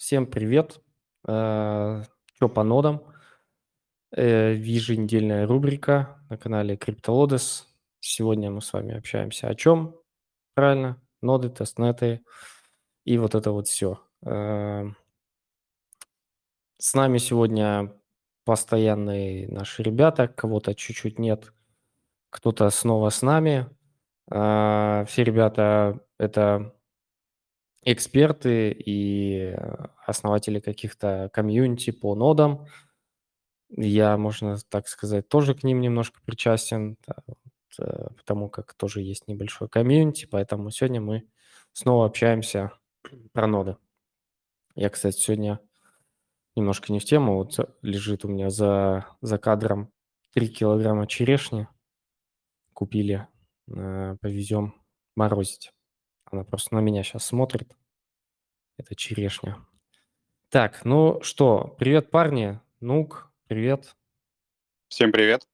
Всем привет. Э, Что по нодам? Э, Еженедельная рубрика на канале CryptoLodes. Сегодня мы с вами общаемся о чем? Правильно, ноды, тестнеты и вот это вот все. С нами сегодня постоянные наши ребята, кого-то чуть-чуть нет, кто-то снова с нами. Э, Все ребята это эксперты и основатели каких-то комьюнити по нодам. Я, можно так сказать, тоже к ним немножко причастен, э, потому как тоже есть небольшой комьюнити, поэтому сегодня мы снова общаемся про ноды. Я, кстати, сегодня немножко не в тему, вот лежит у меня за, за кадром 3 килограмма черешни купили, э, повезем морозить. Она просто на меня сейчас смотрит. Это черешня. Так, ну что, привет, парни. Нук, привет. Всем привет.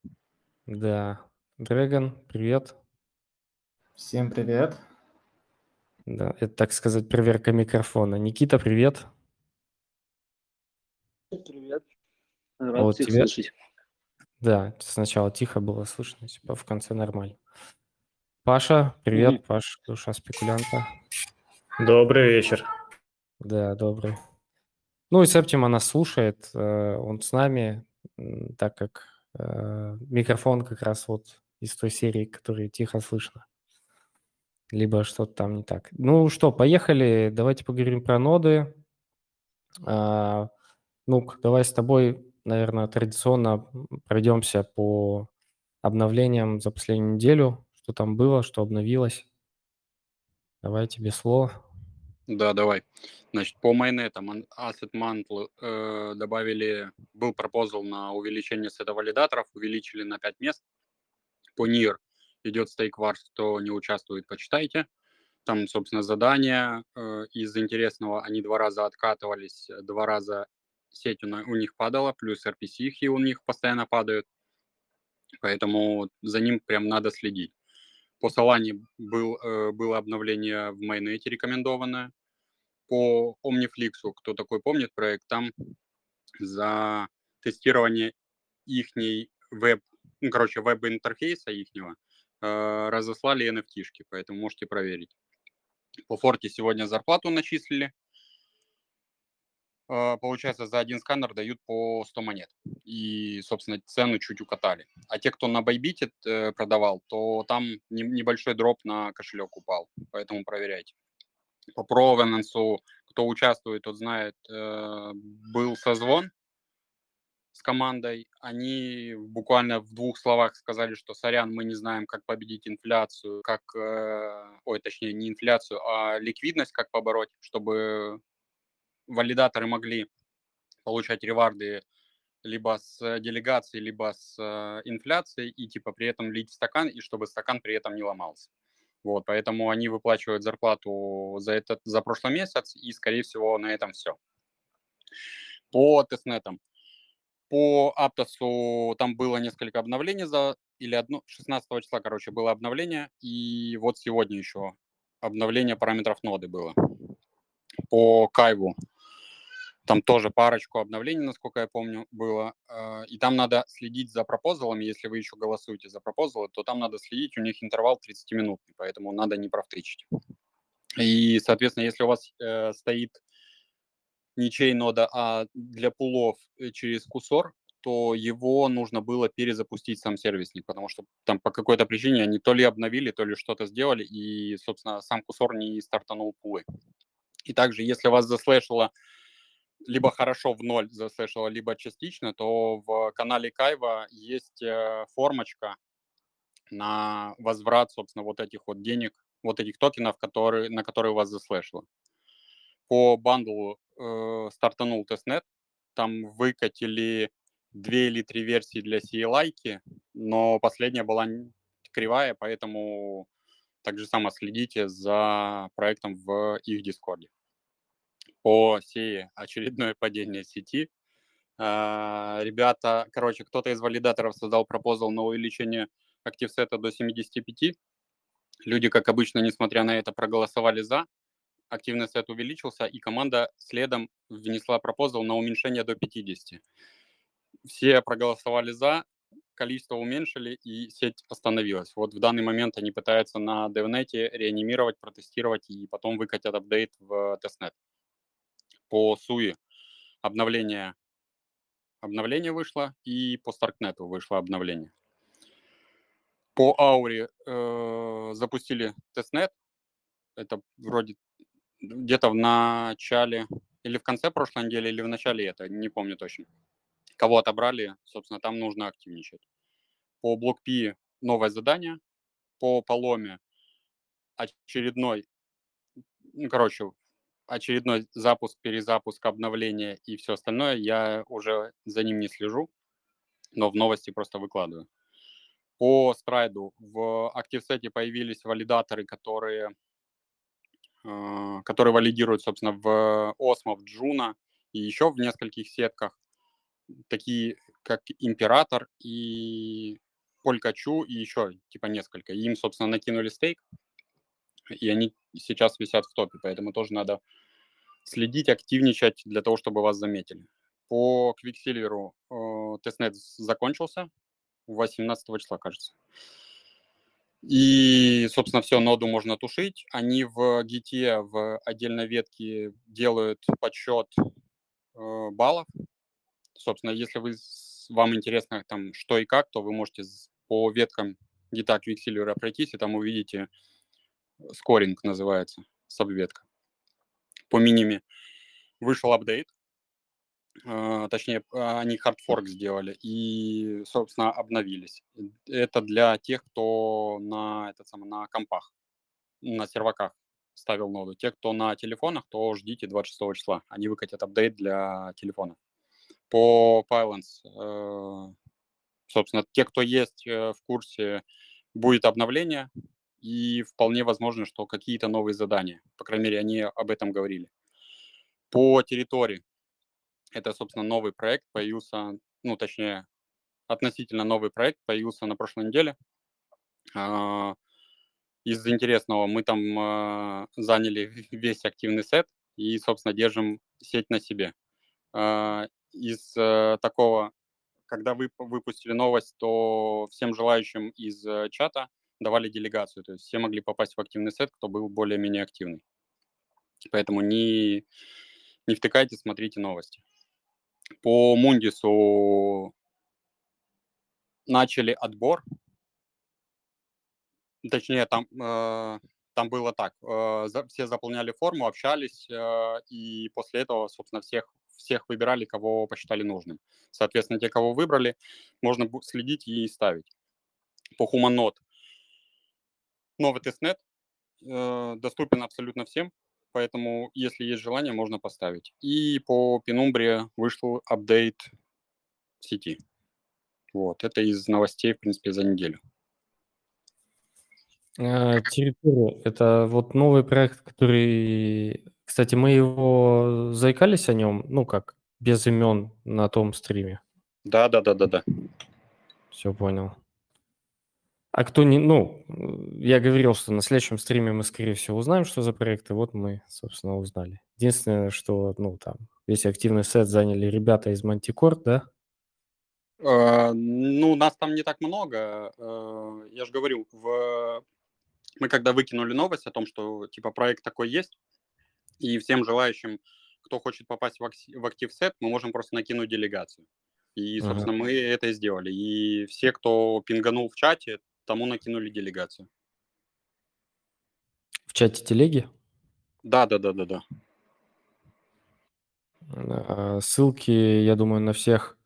Да. Дрэгон, привет. Всем привет. Да, это, так сказать, проверка микрофона. Никита, привет. Привет. Рад Вот всех тебе- слышать. Да, сначала тихо было слышно, типа в конце нормально. Паша, привет, Мгм. Паш, душа спекулянта. Добрый вечер. Да, добрый. Ну и Септима нас слушает, э, он с нами, так как э, микрофон как раз вот из той серии, которая тихо слышно. Либо что-то там не так. Ну что, поехали, давайте поговорим про ноды. Нук, давай с тобой, наверное, традиционно пройдемся по обновлениям за последнюю неделю. Что там было, что обновилось. Давай тебе слово. Да, давай. Значит, по майонетам Asset Mantle э, добавили, был пропозал на увеличение сета валидаторов, увеличили на 5 мест. По NIR идет стейк варс, кто не участвует, почитайте. Там, собственно, задания э, из интересного, они два раза откатывались, два раза сеть у, у них падала, плюс RPC их и у них постоянно падают. Поэтому за ним прям надо следить. По Solana был, э, было обновление в майонете рекомендованное. По Omniflix, кто такой помнит проект, там за тестирование ихней веб, ну, короче, веб-интерфейса ихнего э, разослали NFT-шки, поэтому можете проверить. По Форте сегодня зарплату начислили. Э, Получается, за один сканер дают по 100 монет. И, собственно, цену чуть укатали. А те, кто на Bybit э, продавал, то там не- небольшой дроп на кошелек упал. Поэтому проверяйте. По Provenance, кто участвует, тот знает, э, был созвон с командой. Они буквально в двух словах сказали, что сорян, мы не знаем, как победить инфляцию, как, ой, точнее, не инфляцию, а ликвидность, как побороть, чтобы валидаторы могли получать реварды либо с делегацией, либо с э, инфляцией, и типа при этом лить стакан, и чтобы стакан при этом не ломался. Вот, поэтому они выплачивают зарплату за этот, за прошлый месяц, и, скорее всего, на этом все. По тестнетам. По Аптосу там было несколько обновлений за, или одно, 16 числа, короче, было обновление, и вот сегодня еще обновление параметров ноды было. По Кайву там тоже парочку обновлений, насколько я помню, было. э, И там надо следить за пропозалами. Если вы еще голосуете за пропозалы, то там надо следить. У них интервал 30-минутный, поэтому надо не провтычить. И, соответственно, если у вас э, стоит не чей нода, а для пулов э, через кусор, то его нужно было перезапустить сам сервисник, потому что там по какой-то причине они то ли обновили, то ли что-то сделали, и, собственно, сам кусор не стартанул пулы. И также, если вас заслэшило либо хорошо в ноль заслышала, либо частично, то в канале Кайва есть э, формочка на возврат, собственно, вот этих вот денег, вот этих токенов, которые, на которые вас заслэшило. По Bundlr у э, стартанул testnet, там выкатили две или три версии для CLI, но последняя была кривая, поэтому так же само следите за проектом в их Discord е по Sei очередное падение сети. А, Ребята, короче, кто-то из валидаторов создал proposal на увеличение active set а до 75. Люди, как обычно, несмотря на это, проголосовали за. активный сет увеличился, и команда следом внесла proposal на уменьшение до 50. Все проголосовали за, количество уменьшили, и сеть остановилась. Вот в данный момент они пытаются на DevNet реанимировать, протестировать, и потом выкатят апдейт в testnet. По Sui обновление, обновление вышло, и по Starknet вышло обновление. По Ауре э, запустили тестнет. Это вроде где-то в начале или в конце прошлой недели, или в начале это, не помню точно. Кого отобрали, собственно, там нужно активничать. По BlockP новое задание. По Поломе очередной, ну, короче, очередной запуск, перезапуск, обновление и все остальное. Я уже за ним не слежу, но в новости просто выкладываю. По страйду в ActiveSet появились валидаторы, которые, э, которые валидируют, собственно, в Osmo, в Juno и еще в нескольких сетках, такие как Император и Полькачу и еще типа несколько. Им, собственно, накинули стейк, и они сейчас висят в топе, поэтому тоже надо следить, активничать для того, чтобы вас заметили. По Quicksilver э, тестнет закончился, 18 числа, кажется. И, собственно, все, ноду можно тушить. Они в GT, в отдельной ветке делают подсчет э, баллов. Собственно, если вы, вам интересно, там, что и как, то вы можете по веткам GT Quicksilver пройтись, и там увидите скоринг называется, сабветка. По миниме вышел апдейт, а, точнее, а, они хардфорк сделали и, собственно, обновились. Это для тех, кто на, этот самый, на компах, на серваках ставил ноду. Те, кто на телефонах, то ждите 26 числа. Они выкатят апдейт для телефона. По Pylons, э, собственно, те, кто есть э, в курсе, будет обновление, и вполне возможно, что какие-то новые задания. По крайней мере, они об этом говорили. По территории это, собственно, новый проект появился, ну, точнее, относительно новый проект появился на прошлой неделе. А, из интересного мы там а, заняли весь активный сет и, собственно, держим сеть на себе. А, из э, такого, когда вы выпустили новость, то всем желающим из э, чата давали делегацию, то есть все могли попасть в активный сет, кто был более-менее активный. Поэтому не, не втыкайте, смотрите новости по Мундису начали отбор. Точнее, там, э, там было так. Э, за, все заполняли форму, общались, э, и после этого, собственно, всех, всех выбирали, кого посчитали нужным. Соответственно, те, кого выбрали, можно следить и ставить. По Humanot новый тестнет э, доступен абсолютно всем поэтому, если есть желание, можно поставить. И по Penumbra вышел апдейт сети. Вот, это из новостей, в принципе, за неделю. А, территория – это вот новый проект, который, кстати, мы его заикались о нем, ну как, без имен на том стриме. Да, да, да, да, да. Все понял. А кто не, ну, я говорил, что на следующем стриме мы, скорее всего, узнаем, что за проект, и вот мы, собственно, узнали. Единственное, что, ну, там, весь активный сет заняли ребята из Мантикорд, да? Uh, ну, нас там не так много. Uh, я же говорю, в... мы когда выкинули новость о том, что, типа, проект такой есть, и всем желающим, кто хочет попасть в, актив, в актив сет, мы можем просто накинуть делегацию. И, собственно, ага. мы это и сделали. И все, кто пинганул в чате, тому накинули делегацию. В чате телеги? Да, да, да, да, да. А, ссылки, я думаю, на всех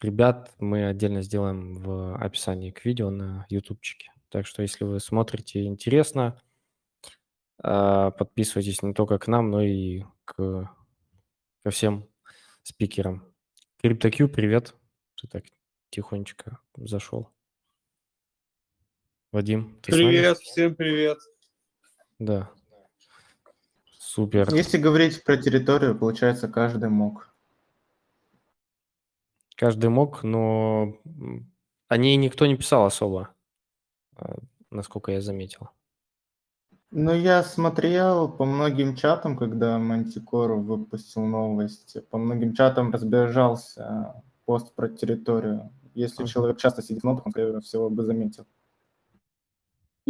ребят мы отдельно сделаем в описании к видео на ютубчике. Так что, если вы смотрите интересно, а, подписывайтесь не только к нам, но и к, ко всем спикерам. CryptoQ, привет. Ты так тихонечко зашел. Вадим, ты Привет, всем привет. Да. Супер. Если говорить про территорию, получается, каждый мог. Каждый мог, но о ней никто не писал особо, а, насколько я заметил. Ну, я смотрел по многим чатам, когда Мантикор выпустил новость, по многим чатам разбежался пост про территорию. Если Мгм. человек часто сидит в нотах, он, скорее всего, бы заметил.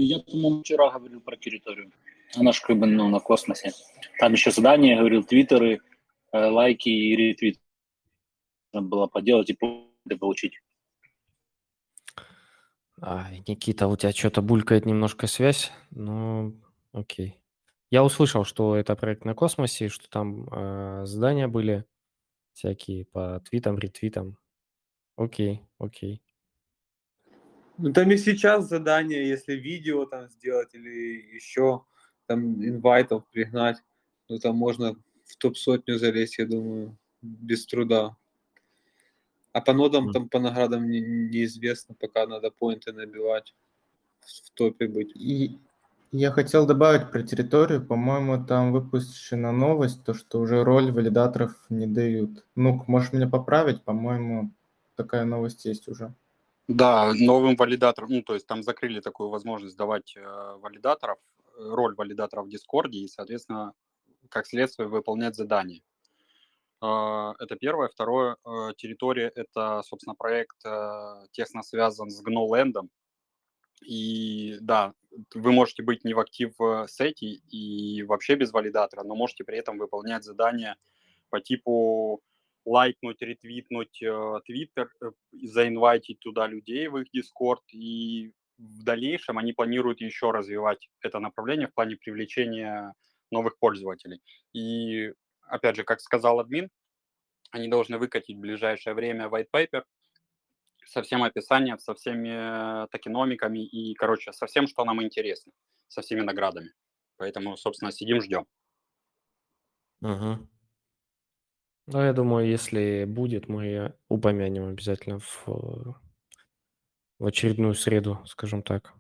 Я, по-моему, вчера говорил про территорию. Она же как бы ну, на космосе. Там еще задание, говорил, твиттеры, лайки и ретвит. Надо было поделать и получить. А, Никита, у тебя что-то булькает немножко связь, ну, окей. Я услышал, что это проект на космосе, что там э, задания были всякие по твитам, ретвитам. Окей, окей. Ну, там и сейчас задание, если видео там сделать или еще там инвайтов пригнать, ну, там можно в топ-сотню залезть, я думаю, без труда. А по нодам, Мгм. там по наградам не- неизвестно, пока надо поинты набивать, в топе быть. И я хотел добавить про территорию. По-моему, там выпущена новость, то, что уже роль валидаторов не дают. Ну, можешь меня поправить? По-моему, такая новость есть уже. Да, новым валидатором, ну, то есть там закрыли такую возможность давать э, валидаторов, э, роль валидаторов в Дискорде и, соответственно, как следствие выполнять задания. Э, Это первое. Второе, э, территория – это, собственно, проект э, тесно связан с GNOLand. И да, вы можете быть не в актив э, сете и вообще без валидатора, но можете при этом выполнять задания по типу лайкнуть, ретвитнуть э, Твиттер, э, заинвайтить туда людей в их Дискорд, и в дальнейшем они планируют еще развивать это направление в плане привлечения новых пользователей. И, опять же, как сказал админ, они должны выкатить в ближайшее время white paper со всем описанием, со всеми токеномиками и, короче, со всем, что нам интересно, со всеми наградами. Поэтому, собственно, сидим, ждем. Угу. Ну, я думаю, если будет, мы упомянем обязательно в, в очередную среду, скажем так.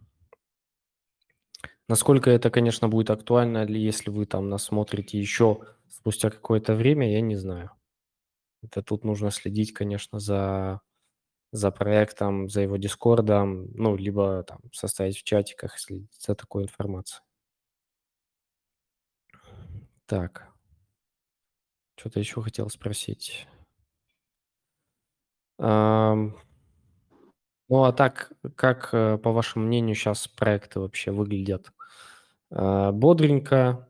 Насколько это, конечно, будет актуально, ли если вы там нас смотрите еще спустя какое-то время, я не знаю. Это тут нужно следить, конечно, за, за проектом, за его дискордом, ну, либо там составить в чатиках, следить за такой информацией. Так. Что-то еще хотел спросить. Ну, а так, как, э, по вашему мнению, сейчас проекты вообще выглядят? А, Бодренько?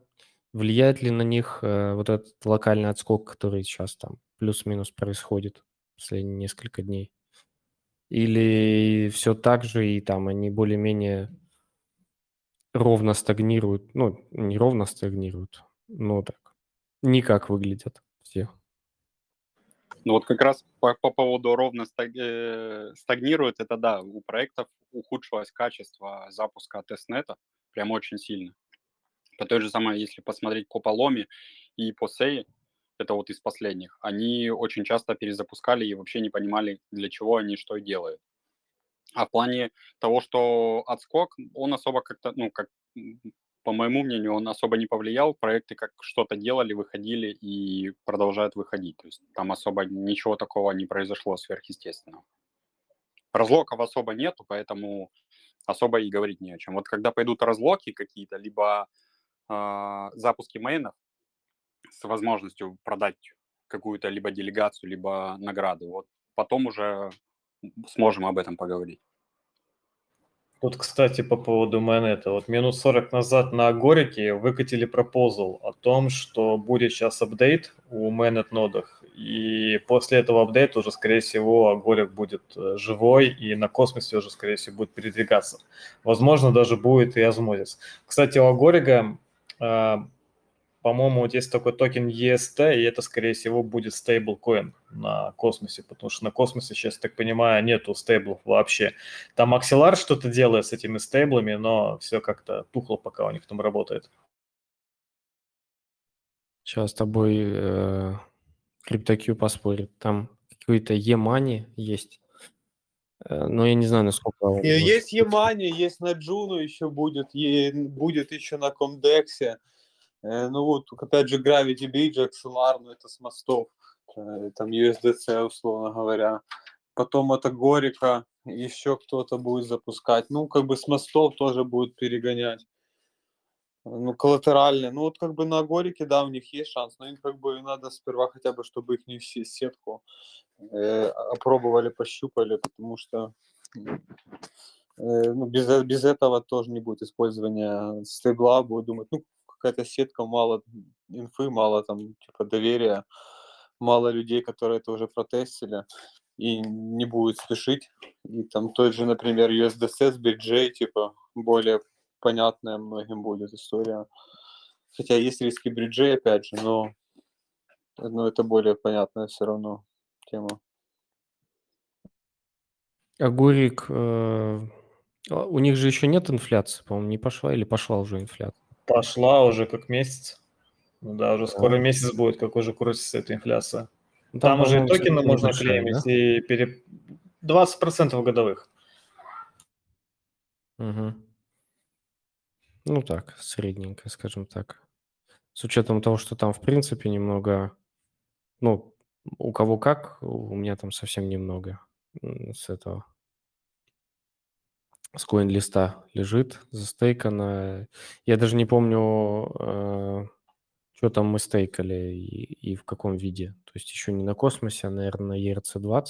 Влияет ли на них э, вот этот локальный отскок, который сейчас там плюс-минус происходит последние несколько дней? Или все так же, и там они более-менее ровно стагнируют? Ну, не ровно стагнируют, но так, никак выглядят все. Ну вот как раз по, по поводу ровно стаг- э, стагнирует, это да, у проектов ухудшилось качество запуска тестнета прям очень сильно. По той же самой, если посмотреть по Паломе и по Сей, это вот из последних, они очень часто перезапускали и вообще не понимали, для чего они что делают. А в плане того, что отскок, он особо как-то, ну, как, по моему мнению, он особо не повлиял. Проекты как что-то делали, выходили и продолжают выходить. То есть там особо ничего такого не произошло сверхъестественного. Разлоков особо нету, поэтому особо и говорить не о чем. Вот когда пойдут разлоки какие-то, либо э, запуски мейнов с возможностью продать какую-то либо делегацию, либо награды, вот потом уже сможем об этом поговорить. Тут, кстати, по поводу mainnet а. Вот минут 40 назад на Agoric е выкатили proposal о том, что будет сейчас апдейт у mainnet нодах. И после этого апдейта уже, скорее всего, Agoric будет э, живой и на космосе уже, скорее всего, будет передвигаться. Возможно, даже будет и Osmosis. Кстати, у Agoric а э, по-моему, вот есть такой токен IST, и это, скорее всего, будет стейблкоин на космосе, потому что на космосе сейчас, так понимаю, нету стейблов вообще. Там Axelar что-то делает с этими стейблами, но все как-то тухло, пока у них там работает. Сейчас с тобой э, CryptoQ поспорит. Там какой-то E-Money есть. Э, но я не знаю, насколько... И может есть. Емани, есть на Джуну еще будет, и будет еще на Комдексе. Э, Ну вот, опять же, Gravity Bridge, XLR, ну это с мостов, э, там USDC, условно говоря. Потом это Горика, еще кто-то будет запускать. Ну, как бы с мостов тоже будет перегонять. Ну, коллатеральные. Ну, вот как бы на Горике, да, у них есть шанс, но им как бы надо сперва хотя бы, чтобы их не все сетку э, опробовали, пощупали, потому что э, ну, без, без этого тоже не будет использования стейбла, будут думать, ну, какая-то сетка, мало инфы, мало там, типа, доверия, мало людей, которые это уже протестили, и не будет спешить. И там тот же, например, USDC с бриджей, типа, более понятная многим будет история. Хотя есть риски бриджей, опять же, но, но это более понятная все равно тема. А Гурик, э, а у них же еще нет инфляции, по-моему, не пошла или пошла уже инфляция? Пошла уже как месяц. Ну да, уже скоро месяц будет, как уже крутится эта инфляция. Ну, Там, уже и токены можно клеймить, да? и пере... 20% годовых. Мгм. Ну так, средненько, скажем так. С учетом того, что там, в принципе, немного, ну, у кого как, у меня там совсем немного с этого, с коин-листа лежит, застейкано. Я даже не помню, что там мы стейкали и, и в каком виде. То есть еще не на космосе, а, наверное, на ERC-20.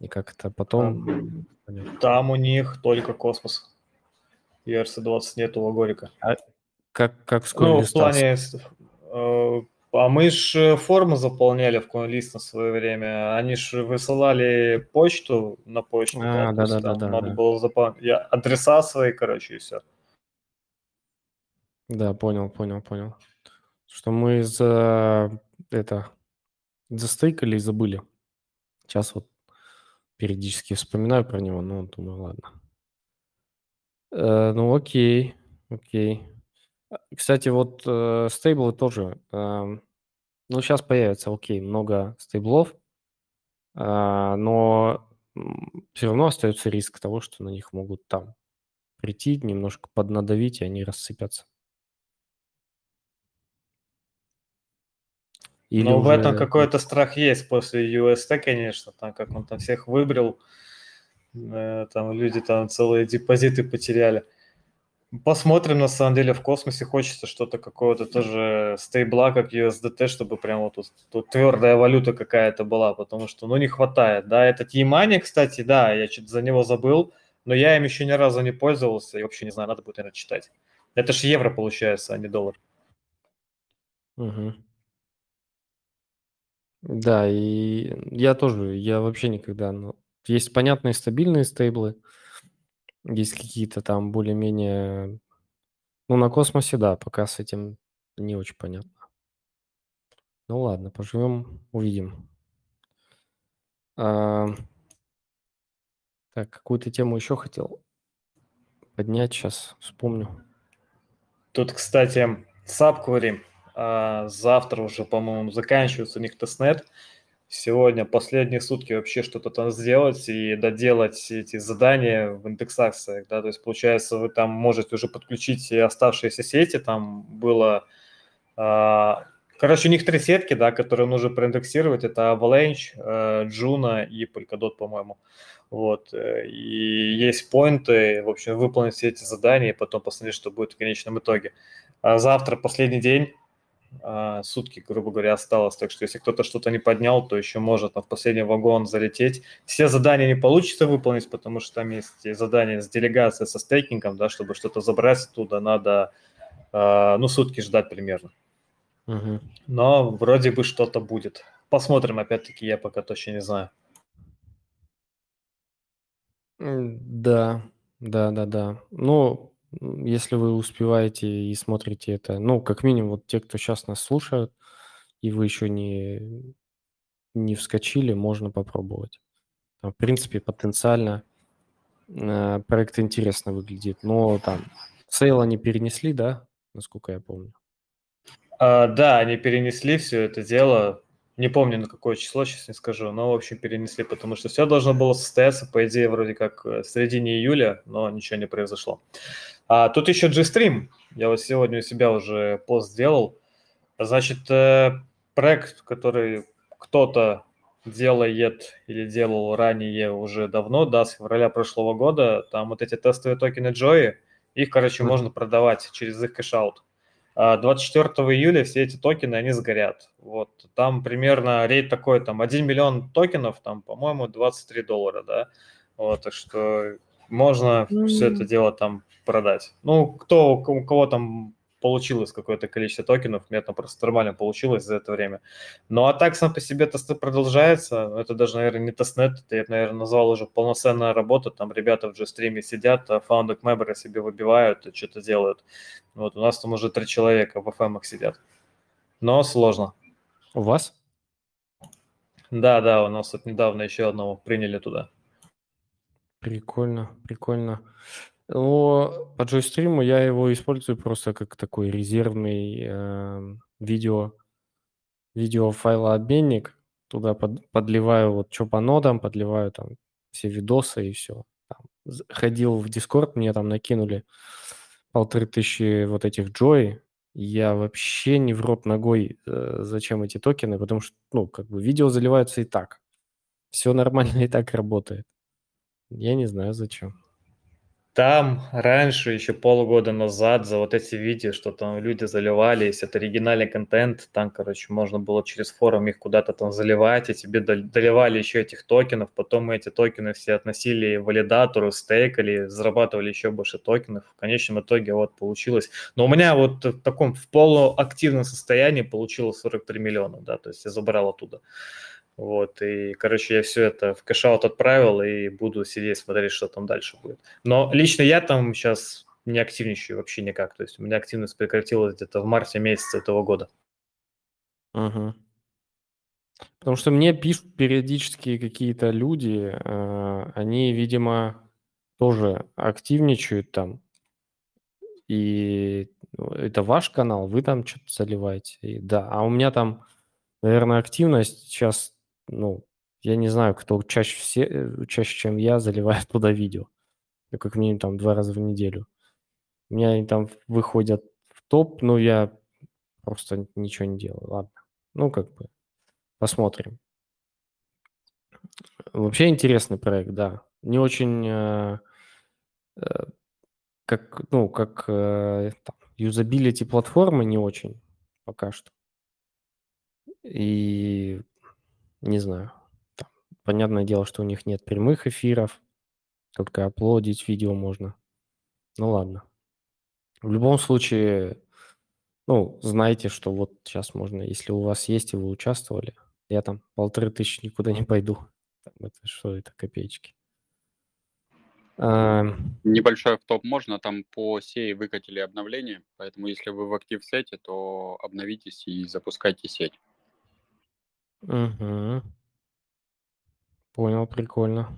И как это потом... понятно. Там у них только космос. ERC-20 нету у Горика. Как, как с Ну, в коин-листа? плане... э, А мы же форму заполняли в CoinList на свое время. Они же высылали почту на почту. А, есть да-да-да, там да, Надо да. было заполнять адреса свои, короче, и все. Да, понял, понял, понял. Что мы за это застейкали и забыли. Сейчас вот периодически вспоминаю про него, но думаю, ладно. Э, ну, окей, окей. Кстати, вот э, стейблы тоже. эм, ну, сейчас появится, окей, много стейблов, а, но все равно остается риск того, что на них могут там прийти, немножко поднадавить, и они рассыпятся. Или Но в этом уже- какой-то страх есть после UST, конечно, там как он там всех выбрал, э, там люди там целые депозиты потеряли. Посмотрим, на самом деле, в космосе хочется что-то какого-то тоже стейбла, как USDT, чтобы прям вот тут, тут твердая валюта какая-то была, потому что, ну, не хватает, да. Этот Емани, кстати, да, я что-то за него забыл, но я им еще ни разу не пользовался и вообще не знаю, надо будет, наверное, читать. Это ж евро получается, а не доллар. Мгм. Да, и я тоже, я вообще никогда, ну, есть понятные стабильные стейблы, есть какие-то там более-менее, ну, на космосе, да, пока с этим не очень понятно. Ну, ладно, поживем, увидим. А, Так, какую-то тему еще хотел поднять, сейчас вспомню. Тут, кстати, а, завтра уже, по-моему, заканчивается у них тестнет. Сегодня последние сутки вообще что-то там сделать и доделать эти задания в индексациях, да, то есть получается вы там можете уже подключить и оставшиеся сети, там было, а, короче, у них три сетки, да, которые нужно проиндексировать, это Avalanche, э, Juno и Polkadot, по-моему, вот, э, и есть поинты, в общем, выполнить все эти задания и потом посмотреть, что будет в конечном итоге. А завтра последний день, а, сутки, грубо говоря, осталось. Так что если кто-то что-то не поднял, то еще может в последний вагон залететь. Все задания не получится выполнить, потому что там есть задания с делегацией, со стейкингом, да, чтобы что-то забрать оттуда, надо, а, ну, сутки ждать примерно. Мгм. Но вроде бы что-то будет. Посмотрим, опять-таки, я пока точно не знаю. Да, да, да, да. Ну, если вы успеваете и смотрите это, ну, как минимум, вот те, кто сейчас нас слушают, и вы еще не, не вскочили, можно попробовать. Там, в принципе, потенциально э, проект интересно выглядит, но там sale они перенесли, да, насколько я помню. А, да, они перенесли все это дело. Не помню, на какое число, сейчас не скажу, но, в общем, перенесли, потому что все должно было состояться, по идее, вроде как э, в середине июля, но ничего не произошло. А, тут еще Joystream. Я вот сегодня у себя уже пост сделал. Значит, э, проект, который кто-то делает или делал ранее уже давно, да, с февраля прошлого года, там вот эти тестовые токены Joy, Их, короче, Вот. можно продавать через их cashout. А 24 июля все эти токены, они сгорят. Вот там примерно rate такой, там 1 миллион токенов, там, по-моему, 23 доллара, да. Вот, так что можно все это дело там продать. Ну, кто, у кого там получилось какое-то количество токенов, у меня там просто нормально получилось за это время. Ну, а так сам по себе testnet продолжается. Это даже, наверное, не testnet, это я, наверное, назвал уже полноценная работа. Там ребята в стриме сидят, а funding себе выбивают и что-то делают. Вот у нас там уже три человека в FM сидят. Но сложно. У вас? Да, да, у нас вот недавно еще одного приняли туда. Прикольно, прикольно. Но по Joystream у я его использую просто как такой резервный э, видео, видеофайлообменник. Туда под, подливаю вот что по нодам, подливаю там все видосы и все. Там, ходил в Discord, мне там накинули полторы тысячи вот этих джой. Я вообще не в рот ногой, э, зачем эти токены, потому что, ну, как бы видео заливаются и так. Все нормально и так работает. Я не знаю, зачем. Там раньше, еще полгода назад, за вот эти видео, что там люди заливались, это оригинальный контент, там, короче, можно было через форум их куда-то там заливать, и тебе дол- доливали еще этих токенов, потом мы эти токены все относили валидатору, стейкали, зарабатывали еще больше токенов. В конечном итоге вот получилось. Но у меня вот в таком в полуактивном состоянии получилось 43 миллиона, да, то есть я забрал оттуда. Вот, и, короче, я все это в кэшаут отправил и буду сидеть смотреть, что там дальше будет. Но лично я там сейчас не активничаю вообще никак. То есть у меня активность прекратилась где-то в марте месяце этого года. Мгм. Потому что мне пишут периодически какие-то люди, э, они, видимо, тоже активничают там. И ну, это ваш канал, вы там что-то заливаете. И да, а у меня там, наверное, активность сейчас, ну, я не знаю, кто чаще, все, э, чаще, чем я, заливает туда видео. Ну, как минимум там два раза в неделю. У меня они там выходят в топ, но я просто ничего не делаю. Ладно. Ну, как бы, посмотрим. Вообще интересный проект, да. Не очень, э, э, как, ну, как э, там, юзабилити платформы не очень пока что. И не знаю. Там, понятное дело, что у них нет прямых эфиров, только аплодить видео можно. Ну ладно. В любом случае, ну, знайте, что вот сейчас можно, если у вас есть и вы участвовали, я там полторы тысячи никуда не пойду. Там это что это, копеечки. А, Небольшой топ можно, там по сети выкатили обновление, поэтому если вы в актив сете, то обновитесь и запускайте сеть. Мгм. Понял, прикольно.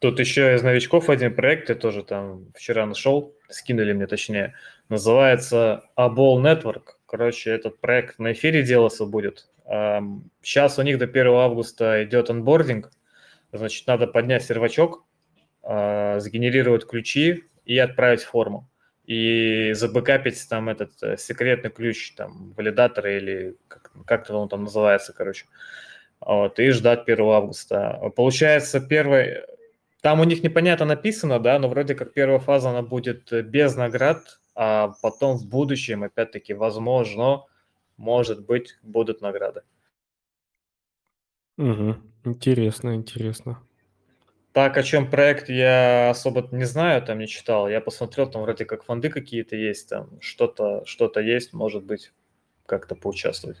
Тут еще из новичков один проект, я тоже там вчера нашел, скинули мне точнее. Называется Abol Network. Короче, этот проект на эфире делаться будет. Сейчас у них до 1 августа идет анбординг. Значит, надо поднять сервачок, а, сгенерировать ключи и отправить форму. И забэкапить там этот э, секретный ключ, там, валидатора или как, как он там называется, короче. Вот, и ждать 1 августа. Получается, первый, там у них непонятно написано, да, но вроде как первая фаза, она будет э, без наград, а потом в будущем, опять-таки, возможно, может быть, будут награды. Мгм. Интересно, интересно. Так, о чем проект, я особо не знаю, там не читал. Я посмотрел, там вроде как фонды какие-то есть, там что-то что есть, может быть, как-то поучаствовать,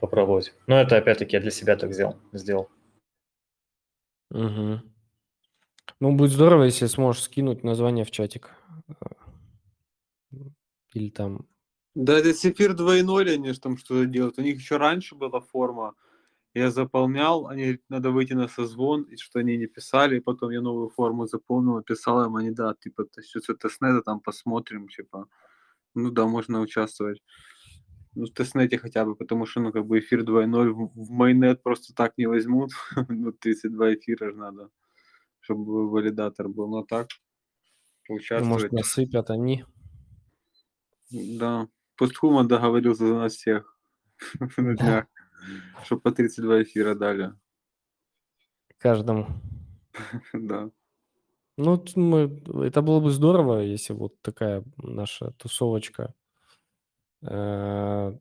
попробовать. Но это, опять-таки, я для себя так сделал. сделал. Мгм. Ну, будет здорово, если сможешь скинуть название в чатик. Или там... Да, это Сефир 2.0, они же там что-то делают. У них еще раньше была форма. Я заполнял, они говорят, надо выйти на созвон, и что они не писали, и потом я новую форму заполнил, писал им, они, да, типа, то есть это тестнета там посмотрим, типа, ну да, можно участвовать. Ну, в тестнете хотя бы, потому что, ну, как бы эфир 2.0 в, в майнет просто так не возьмут. ну, 32 эфира же надо, чтобы валидатор был. Но так, ну, поучаствовать. Может, насыпят они. Да, Постхума договорился за нас всех на днях, чтобы по 32 эфира дали. Каждому. Да. Ну, мы, это было бы здорово, если вот такая наша тусовочка. Э,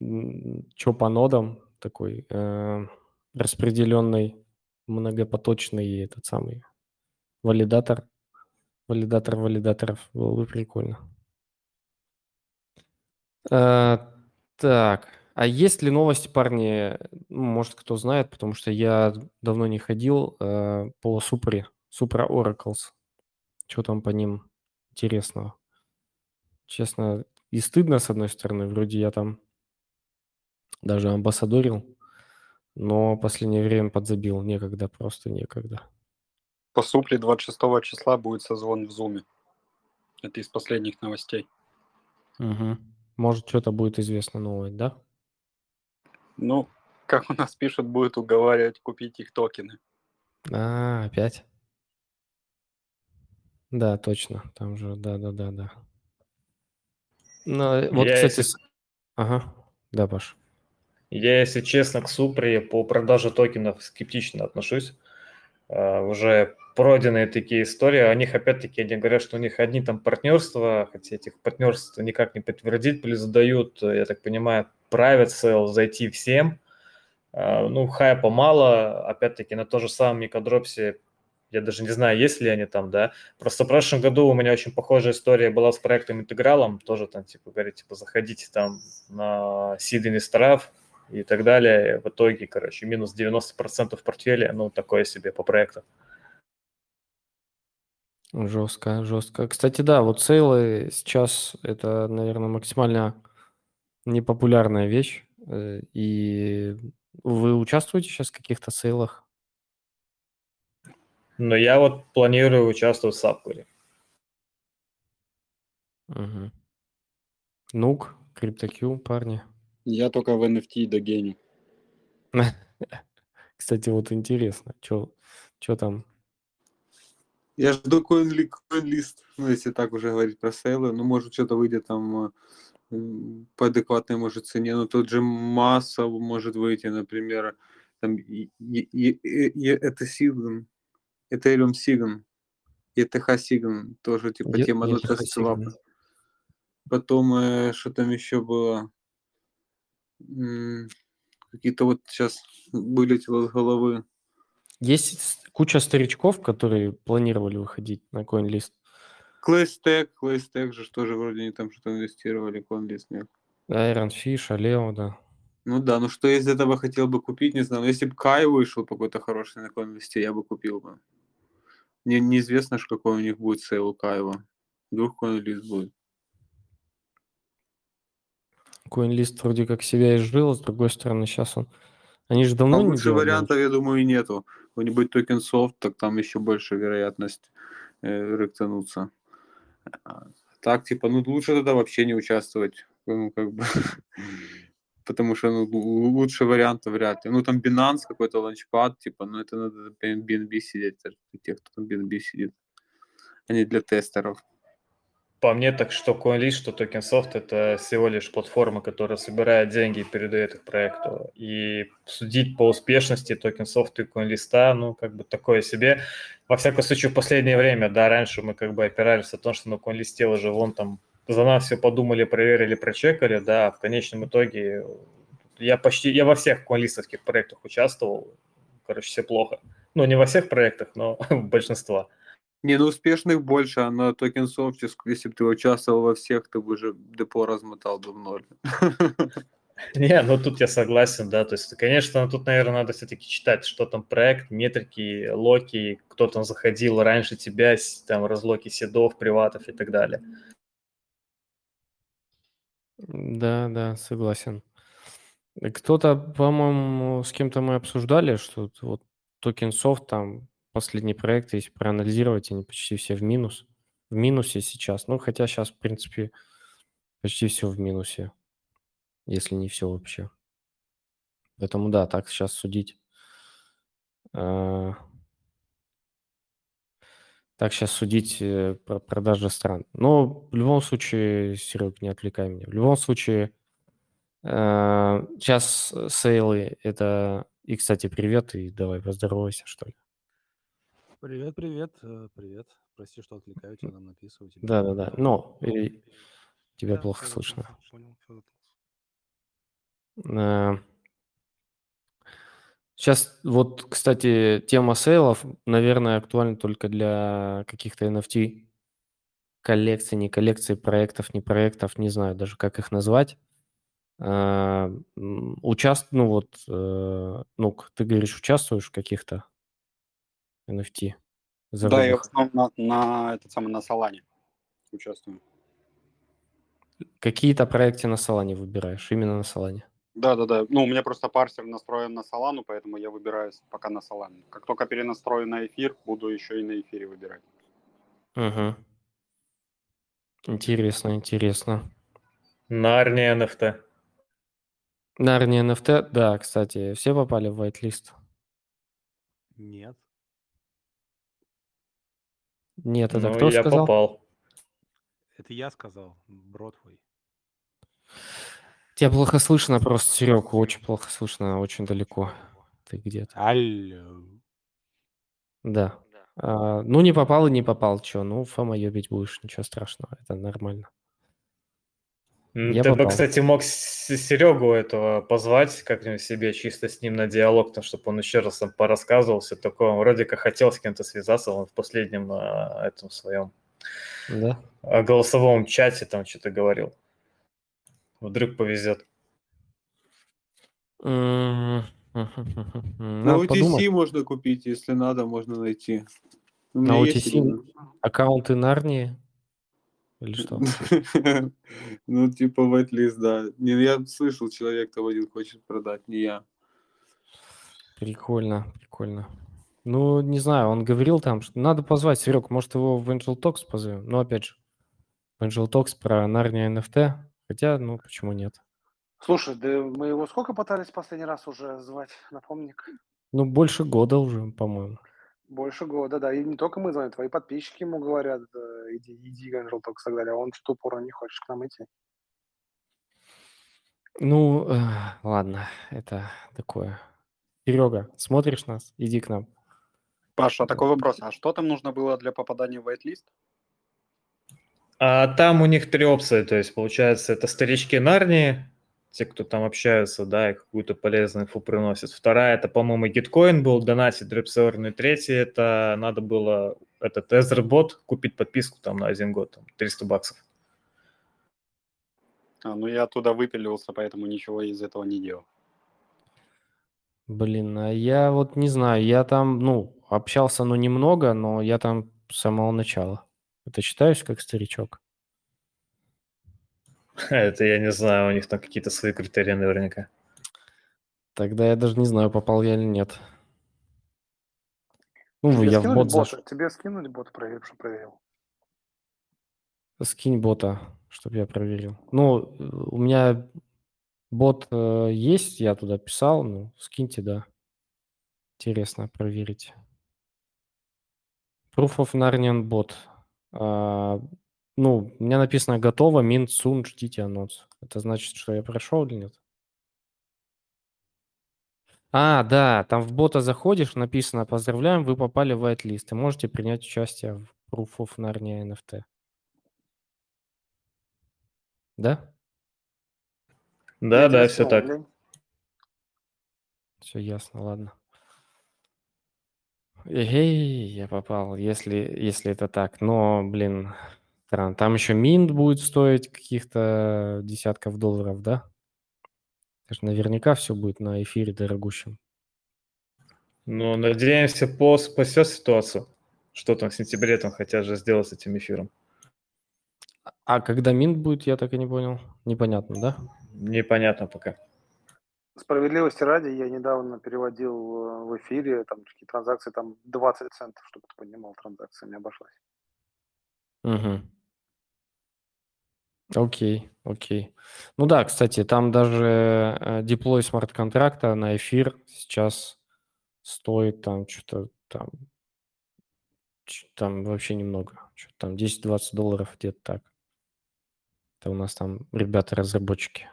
Че по нодам такой э, распределенный, многопоточный этот самый валидатор. Валидатор валидаторов. Было бы прикольно. Э, Так, а есть ли новости, парни? Ну, Может, кто знает, потому что я давно не ходил э, по Супре, Супра Oracles. Что там по ним интересного? Честно, и стыдно, с одной стороны. Вроде я там даже амбассадорил, но в последнее время подзабил. Некогда, просто некогда. По супле 26 числа будет созвон в Зуме. Это из последних новостей. Мгм. Может, что-то будет известно новое, да? Ну, как у нас пишут, будет уговаривать купить их токены. А, опять? Да, точно. Там же, да-да-да-да. Ну, э, вот, Я, кстати... если, Ага. Да, Паш. я, если честно, к Супре по продаже токенов скептично отношусь. А, Уже пройденные такие истории, о них опять-таки они говорят, что у них одни там партнерства, хотя этих партнерств никак не подтвердить, плюс дают, я так понимаю, private sale зайти всем. А, Ну, хайпа мало, опять-таки на то же самом Микадропсе, я даже не знаю, есть ли они там, да. Просто в прошлом году у меня очень похожая история была с проектом Интегралом, тоже там, типа, говорит, типа, заходите там на сид инвесторов и так далее. В итоге, короче, минус 90% портфеля, ну, такое себе по проекту. Жестко, жестко. Кстати, да, вот сейлы сейчас это, наверное, максимально непопулярная вещь. Э, И вы участвуете сейчас в каких-то сейлах? Но я вот планирую участвовать в Сапкуре. Угу. Нук, CryptoQ, парни. Я только в NFT и догеню. Кстати, вот интересно, что там? Я жду CoinLi- CoinList, ну, если так уже говорить про сейлы. Ну, может, что-то выйдет там э, по адекватной, может, цене. Ну, тот же масса может выйти, например, там, и- и- и- это Sign, Ethereum Sign, ETH Sign, тоже, типа, Е- тема на. Sign. Потом, э, что там еще было? Какие-то вот сейчас вылетело из головы. Есть с- куча старичков, которые планировали выходить на CoinList. Клейстек, Клейстек же тоже вроде они там что-то инвестировали, CoinList нет. Iron Fish, Aleo, да. Ну да, ну что из этого хотел бы купить, не знаю. Но если бы Кай вышел какой-то хороший на CoinList е, я бы купил бы. Мне неизвестно, ж, какой у них будет sale у Каева. Вдруг какой-нибудь будет. CoinList вроде как себя изжил, с другой стороны, сейчас он... Они же А давно не лучше вариантов, я думаю, и нету. Какой-нибудь TokenSoft, так там еще больше вероятность э, ректануться. А Так, типа, ну лучше тогда вообще не участвовать. Ну, как бы. Потому что ну, лу- лучше варианта вряд ли. Ну, там Binance какой-то ланчпад, типа, ну, это надо BNB сидеть, тех, кто там BNB сидит, а не для тестеров. По мне, так что CoinList, что TokenSoft – это всего лишь платформа, которая собирает деньги и передает их проекту. И судить по успешности TokenSoft и CoinList, ну, как бы такое себе. Во всяком случае, в последнее время, да, раньше мы как бы опирались на то, что на CoinList уже вон там за нас все подумали, проверили, прочекали, да, а в конечном итоге я почти, я во всех CoinListовских проектах участвовал, короче, все плохо. Ну, не во всех проектах, но большинство. Не, ну успешных больше, а на TokenSoft, если бы ты участвовал во всех, ты бы уже депо размотал бы в ноль. Не, ну тут я согласен, да, то есть, конечно, тут, наверное, надо все-таки читать, что там проект, метрики, локи, кто там заходил раньше тебя, там разлоки седов, приватов и так далее. Да, да, согласен. Кто-то, по-моему, с кем-то мы обсуждали, что вот TokenSoft, там последний проект, если проанализировать, они почти все в минус. В минусе сейчас. Ну, хотя сейчас, в принципе, почти все в минусе, если не все вообще. Поэтому да, так сейчас судить. а, Так сейчас судить э, про продажи стран. Но в любом случае, Серег, не отвлекай меня. В любом случае, э, сейчас сейлы это... И, кстати, привет, и давай поздоровайся, что ли. Привет, привет, э, привет. Прости, что отвлекаю тебя, там написываю тебе. Да-да-да. Но и тебя Да, плохо всё слышно. Понял, всё заткнулся. Э, Сейчас вот, кстати, тема сейлов, наверное, актуальна только для каких-то NFT коллекций, не коллекций, проектов, не проектов, не знаю даже, как их назвать. А, м, Участ... Ну вот, э, ну, ты говоришь, участвуешь в каких-то NFT Да, я в основном на, на, этот самый, на Солане участвую. Какие-то проекты на Солане выбираешь? Именно на Солане? Да, да, да. Ну, у меня просто парсер настроен на Солану, поэтому я выбираю пока на Солане. Как только перенастрою на эфир, буду еще и на эфире выбирать. Угу. Интересно, интересно. Нарния NFT. Нарния NFT, да, кстати, все попали в whitelist? Нет. Нет, это Ну, кто я сказал? попал. Это я сказал, Бродвей. Тебя плохо слышно просто, Серег, очень плохо слышно, очень далеко. Ты где-то. Алло. Да. А, ну, не попал и не попал, что? Ну, Фома ёбить будешь, ничего страшного, это нормально. Я Ты бы, попал. кстати, мог Серегу этого позвать как-нибудь себе чисто с ним на диалог, там, чтобы он еще раз там порассказывал все такое. Он вроде как хотел с кем-то связаться, он в последнем а, этом своем Да? а, голосовом чате там что-то говорил. Вдруг повезет. На OTC подумать. можно купить, если надо, можно найти. На OTC аккаунты Нарнии? Или что? Ну, типа whitelist, да. Не, я слышал, человек там один хочет продать, не я. Прикольно, прикольно. Ну, не знаю, он говорил там, что надо позвать, Серег, может, его в Angel Talks позовем? Но, опять же, в Angel Talks про Нарния NFT, хотя, ну, почему нет? Слушай, да мы его сколько пытались последний раз уже звать, напомник? Ну, больше года уже, по-моему. Больше года, да. И не только мы звоним, твои подписчики ему говорят, иди, иди, Angel Talks и так далее. А он что-то упорно не хочет к нам идти. Ну, э, ладно, это такое. Серега, смотришь нас? Иди к нам. Паша, такой вопрос. А что там нужно было для попадания в whitelist? А там у них три опции, то есть, получается, это старички Нарнии, те, кто там общаются, да, и какую-то полезную инфу приносят. Вторая, это, по-моему, гиткоин был, донатить дропсервер. И третья, это надо было этот Ether-бот купить подписку там на один год, там, 300 баксов. А, ну, я оттуда выпилился, поэтому ничего из этого не делал. Блин, а я вот не знаю, я там, ну, общался, ну, немного, но я там с самого начала. Это считаешь как старичок? Это я не знаю, у них там какие-то свои критерии наверняка. Тогда я даже не знаю, попал я или нет. Ну, Тебе я в бот бота? зашел. Тебе скинули бот, проверил, что проверил? Скинь бота, чтобы я проверил. Ну, э, у меня бот э, есть, я туда писал, ну, скиньте, да. Интересно проверить. Proof of Narnian bot. А, ну, у меня написано готово, mint soon, ждите анонс. Это значит, что я прошел или нет? А, да, там в бота заходишь, написано «Поздравляем, вы попали в whitelist и можете принять участие в Proof of Narnia NFT». Да? Да, да, все так. Все ясно, ладно. Эй, я попал, если, если это так. Но, блин, странно. Там еще минт будет стоить каких-то десятков долларов, да? Наверняка все будет на эфире дорогущем. Ну, надеемся, по спасет ситуацию. Что там в сентябре там хотят же сделать с этим эфиром. А когда минт будет, я так и не понял. Непонятно, да? Непонятно пока. Справедливости ради, я недавно переводил э, в эфире там такие транзакции, там 20 центов, чтобы ты понимал, транзакция не обошлась. Угу. Окей, окей. Ну да, кстати, там даже э, деплой смарт-контракта на эфир сейчас стоит там что-то там, там вообще немного. Что там 10-20 долларов где-то так. Это у нас там ребята-разработчики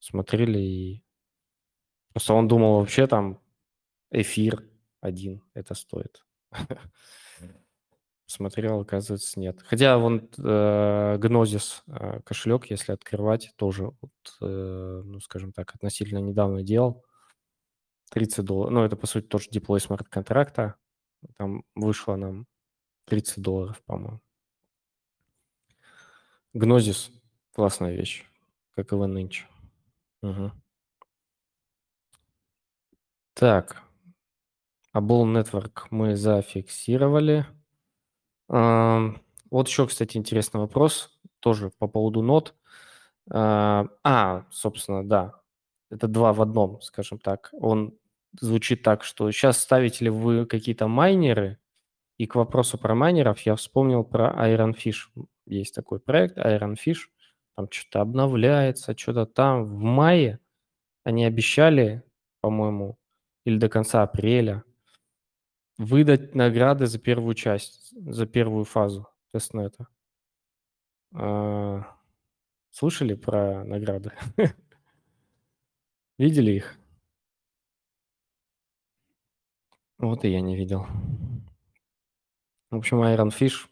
смотрели и... Просто он думал вообще там эфир один это стоит. смотрел, оказывается, нет. Хотя вон э, Gnosis э, кошелек, если открывать, тоже, вот, э, ну, скажем так, относительно недавно делал. 30 долларов. Ну, это, по сути, тоже деплой смарт-контракта. Там вышло нам 30 долларов, по-моему. Гнозис – классная вещь, как и нынче. Угу. Так. Абол Network мы зафиксировали. Вот еще, кстати, интересный вопрос, тоже по поводу нот. А, а, собственно, да, это два в одном, скажем так. Он звучит так, что сейчас ставите ли вы какие-то майнеры, и к вопросу про майнеров я вспомнил про Ironfish. Есть такой проект Ironfish, там что-то обновляется, что-то там. В мае они обещали, по-моему, или до конца апреля, выдать награды за первую часть, за первую фазу тестнета. А, слышали про награды? Видели их? Вот и я не видел. В общем, Iron Fish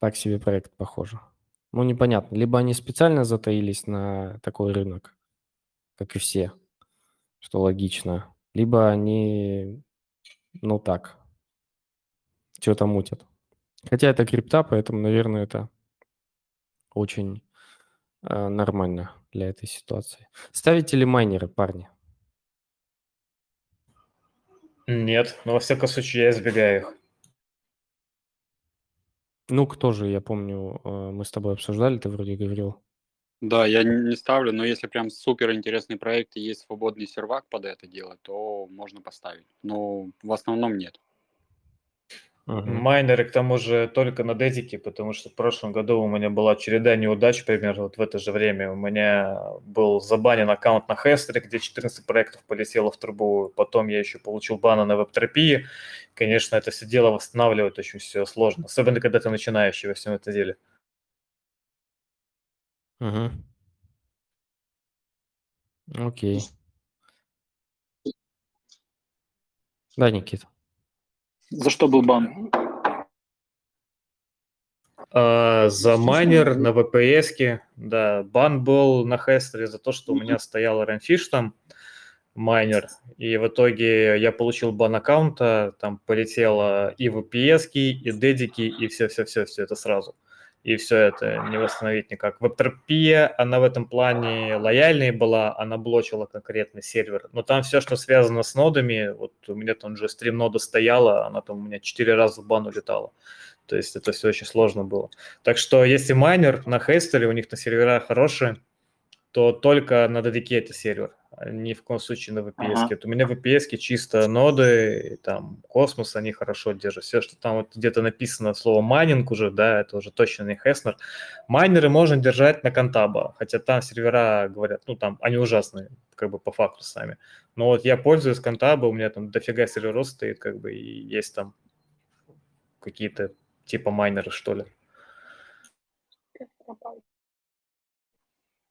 так себе проект, похоже. Ну, непонятно. Либо они специально затаились на такой рынок, как и все, что логично. Либо они, ну так, что-то мутят. Хотя это крипта, поэтому, наверное, это очень э, нормально для этой ситуации. Ставите ли майнеры, парни? Нет, но во всяком случае я избегаю их. Ну, кто же, я помню, э, мы с тобой обсуждали, ты вроде говорил. Да, я не ставлю, но если прям супер интересный проект и есть свободный сервак под это делать, то можно поставить. Но в основном нет. Угу. Майнеры, к тому же, только на дедике, потому что в прошлом году у меня была череда неудач, примерно вот в это же время. У меня был забанен аккаунт на Хестере, где 14 проектов полетело в трубу. Потом я еще получил бана на веб-терапии. Конечно, это все дело восстанавливать очень все сложно, особенно когда ты начинающий во всем этом деле. Угу. Окей. Да, Никита. За что был бан? Uh, за майнер на VPS, да, бан был на Хестере за то, что у меня стоял Ранфиш там, майнер, и в итоге я получил бан аккаунта, там полетело и VPS, и дедики, и все-все-все-все это сразу и все это не восстановить никак. Веб-терапия, она в этом плане лояльной была, она блочила конкретный сервер. Но там все, что связано с нодами, вот у меня там уже стрим нода стояла, она там у меня четыре раза в бан улетала. То есть это все очень сложно было. Так что если майнер на Hetzner е, у них на серверах хорошие, то только на это сервер, ни в коем случае на VPS. Ага. Вот у меня в VPS чисто ноды, там космос, они хорошо держат. Все, что там вот где-то написано слово майнинг уже, да, это уже точно не Hetzner. Майнеры можно держать на Contabo, хотя там сервера говорят, ну там они ужасные, как бы по факту сами. Но вот я пользуюсь Contabo, у меня там дофига серверов стоит, как бы, и есть там какие-то типа майнеры, что ли.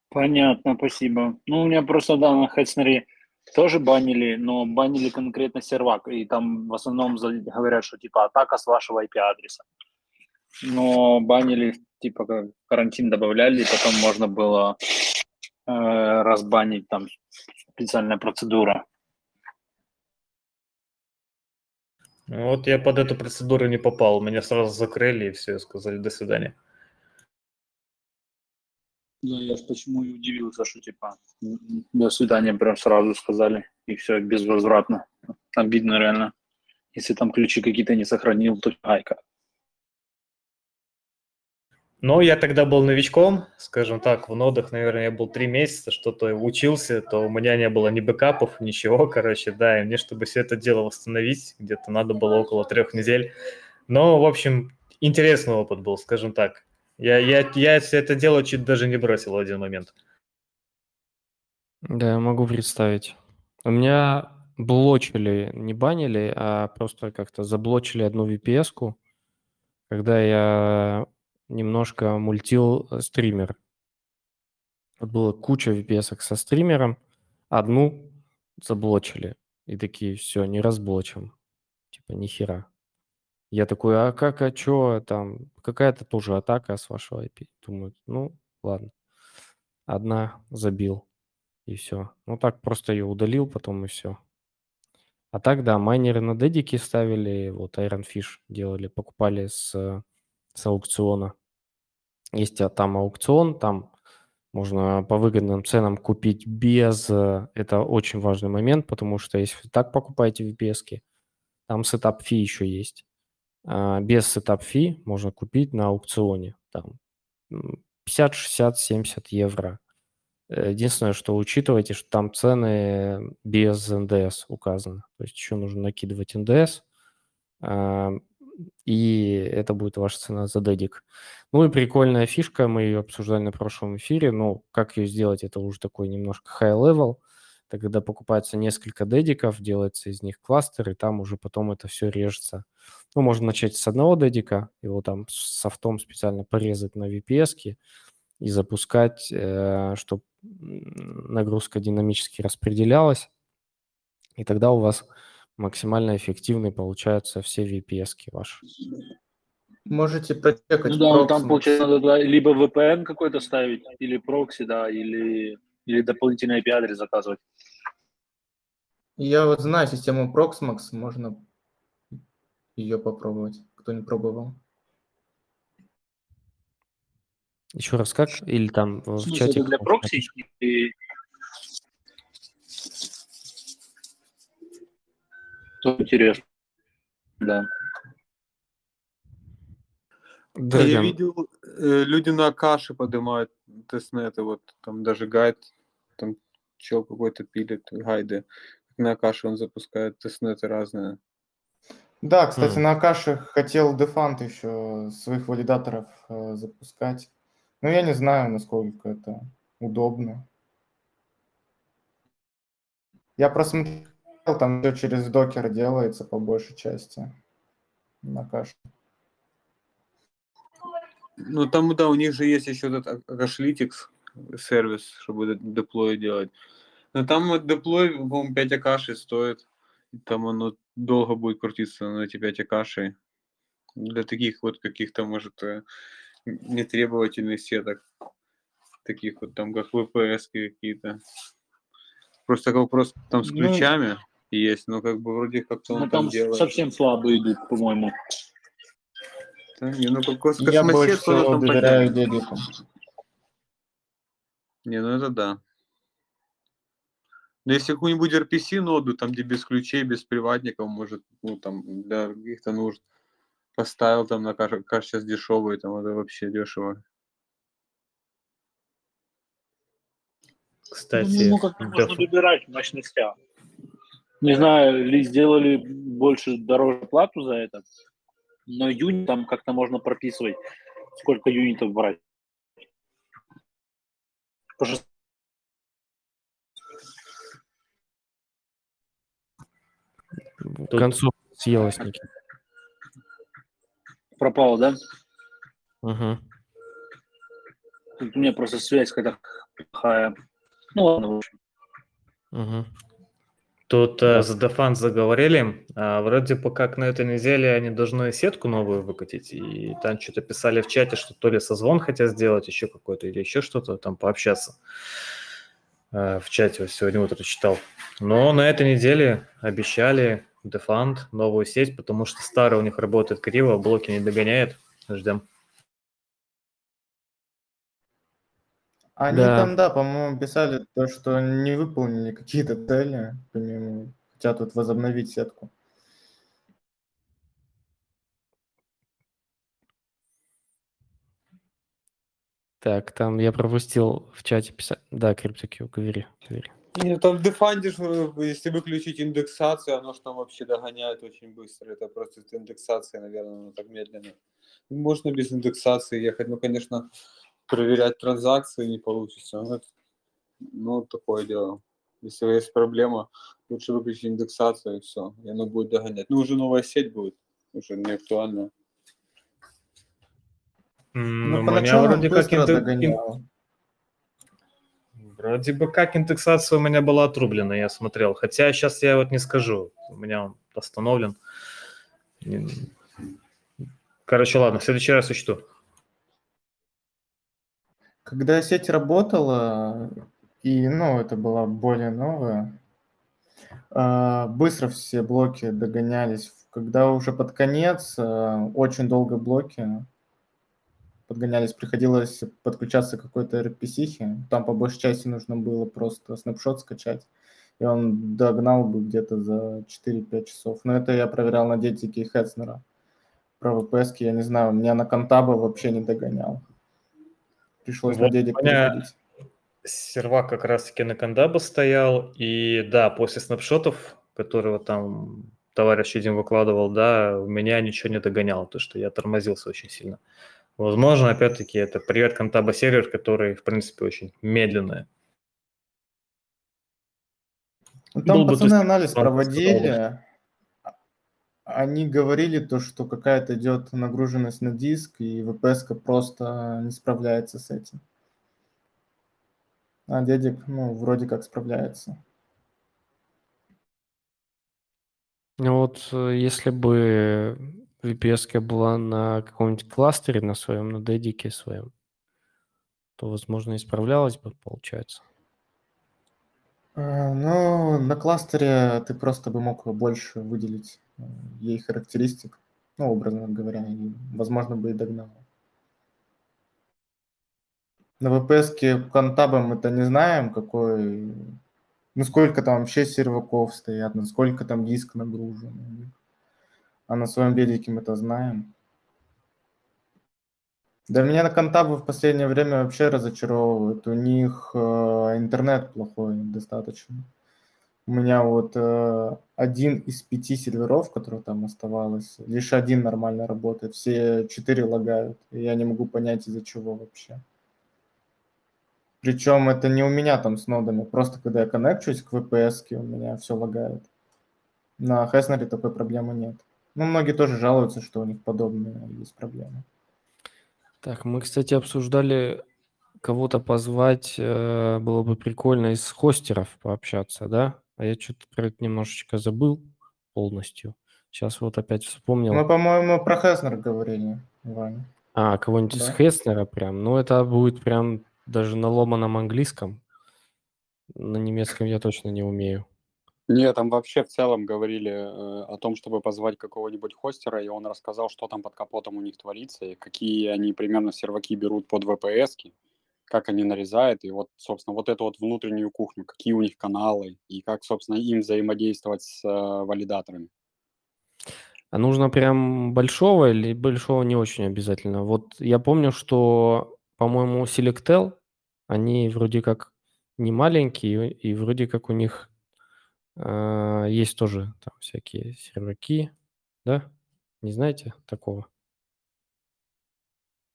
Понятно, спасибо. Ну, у меня просто, да, на Хэтснере тоже банили, но банили конкретно сервак, и там в основном говорят, что типа атака с вашего IP-адреса. Но банили, типа карантин добавляли, и потом можно было э, разбанить, там специальная процедура. Вот я под эту процедуру не попал, меня сразу закрыли и все, сказали до свидания. Да, я почему и удивился, что типа до свидания прям сразу сказали, и все безвозвратно. Обидно реально. Если там ключи какие-то не сохранил, то айка. Ну, я тогда был новичком, скажем так, в нодах, наверное, я был три месяца, что-то учился, то у меня не было ни бэкапов, ничего, короче, да, и мне, чтобы все это дело восстановить, где-то надо было около трех недель. Но, в общем, интересный опыт был, скажем так. Я, я, я это дело чуть даже не бросил в один момент. Да, я могу представить. У меня блочили, не банили, а просто как-то заблочили одну VPS-ку, когда я немножко мультил э, стример. Было куча VPS со стримером, одну заблочили. И такие, все, не разблочим. Типа, нихера. Я такой, а как, а чё там? Какая-то тоже атака с вашего IP. Думаю, ну, ладно. Одна забил, и все. Ну, так просто ее удалил потом, и все. А так, да, майнеры на дедике ставили, вот Iron Fish делали, покупали с, с аукциона. Есть а, там аукцион, там можно по выгодным ценам купить без... э, Это очень важный момент, потому что если так покупаете в VPS, там setup fee еще есть. А без setup fee можно купить на аукционе. Там м, 50, 60, 70 евро. Э, Единственное, что учитывайте, что там цены без НДС указаны. То есть еще нужно накидывать НДС, а, и это будет ваша цена за дедик. Ну и прикольная фишка, мы ее обсуждали на прошлом эфире, ну, как ее сделать, это уже такой немножко high-level, это когда покупается несколько дедиков, делается из них кластер, и там уже потом это все режется. Ну, можно начать с одного дедика, его там софтом специально порезать на VPS и запускать, чтобы нагрузка динамически распределялась, и тогда у вас максимально эффективны получаются все VPS ваши. Можете прочекать Ну да, ну там, получается, надо да, либо VPN какой-то ставить, или прокси, да, или, или дополнительный IP-адрес заказывать. Я вот знаю систему Proxmox, можно ее попробовать, кто не пробовал. Еще раз как? Или там В в смысле, чате? для прокси? И... Интересно. Да. Я Драгон, видел, э, люди на каше поднимают тестнеты, вот там даже гайд, там чел какой-то пилит гайды. На каше он запускает тестнеты разные. Да, кстати, М. на Акаше хотел Дефант еще своих валидаторов э, запускать. Но я не знаю, насколько это удобно. Я просмотрел, там все через докер делается по большей части на каше. Ну там, да, у них же есть еще этот Акашлитикс сервис, чтобы деплой делать. Но там деплой, по-моему, 5 акашей стоит. Там оно долго будет крутиться на эти 5 акашей. Для таких вот каких-то, может, э, нетребовательных сеток. Таких вот там, как VPS какие-то. Просто вопрос там с Ну, ключами есть, но как бы вроде как-то он Ну там там делает. совсем слабо идут, по-моему. Да, не, ну как кос- Я больше всего доверяю дедикам. Не, ну это да. Но если какую-нибудь RPC ноду, там где без ключей, без приватников, может, ну там для каких-то нужд поставил там на каш, сейчас дешевый, там это вообще дешево. Кстати, Ну, как-то можно выбирать мощностя. Не знаю, ли сделали больше дороже плату за это, но юнит там как-то можно прописывать, сколько юнитов брать. К Тут- концу съелась, Никита. пропало, да? Мгм. Тут у меня просто связь какая-то плохая. Ну ладно, в общем. Мгм. Тут Да. э, за Дефант заговорили. А, вроде бы как на этой неделе они должны сетку новую выкатить. И там что-то писали в чате, что то ли созвон хотят сделать, еще какой-то, или еще что-то там пообщаться. Э, в чате вот сегодня утро читал. Но на этой неделе обещали Дефант новую сеть, потому что старая у них работает криво, блоки не догоняет. Ждем. Они Да. там, да, по-моему, писали то, что не выполнили какие-то цели, по-моему, хотят вот возобновить сетку. Так, там я пропустил в чате писать. Да, CryptoQ, говори, говори. Не, там в Дефанде, ж, э, если выключить индексацию, оно же там вообще догоняет очень быстро. Это просто с индексацией, наверное, оно так медленно. Можно без индексации ехать, ну, конечно, проверять транзакции не получится. Ну, это- ну, такое дело. Если есть проблема, лучше выключить индексацию и все. И оно будет догонять. Ну, уже новая сеть будет, уже не актуально. М, Ну, у меня поначалу вроде как быстро инде- ин- догонял. Вроде бы как индексация у меня была отрублена, я смотрел. Хотя сейчас я вот не скажу. У меня он остановлен. Короче, ладно, в следующий раз учту. Когда сеть работала, и, ну, это была более новая, а, быстро все блоки догонялись. Когда уже под конец, а, очень долго блоки подгонялись, приходилось подключаться к какой-то RPC, там по большей части нужно было просто снапшот скачать, и он догнал бы где-то за 4-5 часов. Но это я проверял на детике Хетснера. Про VPS я не знаю, меня на Контаба вообще не догонял. Пришлось вот на дедик переходить. Сервак как раз-таки на Кондаба стоял, и да, после снапшотов, которого там товарищ один выкладывал, да, у меня ничего не догоняло, то что я тормозился очень сильно. Возможно, опять-таки, это привет Контаба сервер, который, в принципе, очень медленный. Ну, там Был пацаны бы, анализ проводили, они говорили то, что какая-то идет нагруженность на диск, и VPS просто не справляется с этим. А дедик, ну, вроде как справляется. Ну вот, э, если бы VPS была на каком-нибудь кластере на своем, на дедике своем, то, возможно, исправлялась бы, получается. Ну, на кластере ты просто бы мог больше выделить э, ей характеристик, ну, образно говоря, и, возможно, бы и догнал. На VPS контаба мы-то не знаем, какой, ну, сколько там вообще серваков стоят, насколько там диск нагружен. А на своем велике мы это знаем. Да меня на Контабу в последнее время вообще разочаровывают. У них э, интернет плохой достаточно. У меня вот э, один из пяти серверов, которые там оставалось, лишь один нормально работает. Все четыре лагают. И я не могу понять, из-за чего вообще. Причем это не у меня там с нодами. Просто когда я коннекчусь к VPS, у меня все лагает. На Хеснере такой проблемы нет. Ну, многие тоже жалуются, что у них подобные есть проблемы. Так, мы, кстати, обсуждали кого-то позвать, э, было бы прикольно из хостеров пообщаться, да? А я что-то про это немножечко забыл полностью. Сейчас вот опять вспомнил. Мы, по-моему, про Хеснер говорили, Ваня. А, кого-нибудь да? из Хеснера прям. Ну, это будет прям даже на ломаном английском. На немецком я точно не умею. Нет, там вообще в целом говорили э, о том, чтобы позвать какого-нибудь хостера, и он рассказал, что там под капотом у них творится, и какие они примерно серваки берут под VPS, как они нарезают, и вот, собственно, вот эту вот внутреннюю кухню, какие у них каналы, и как, собственно, им взаимодействовать с э, валидаторами. А нужно прям большого или большого не очень обязательно? Вот я помню, что, по-моему, Selectel, они вроде как не маленькие, и вроде как у них есть тоже там всякие серваки, да? Не знаете такого?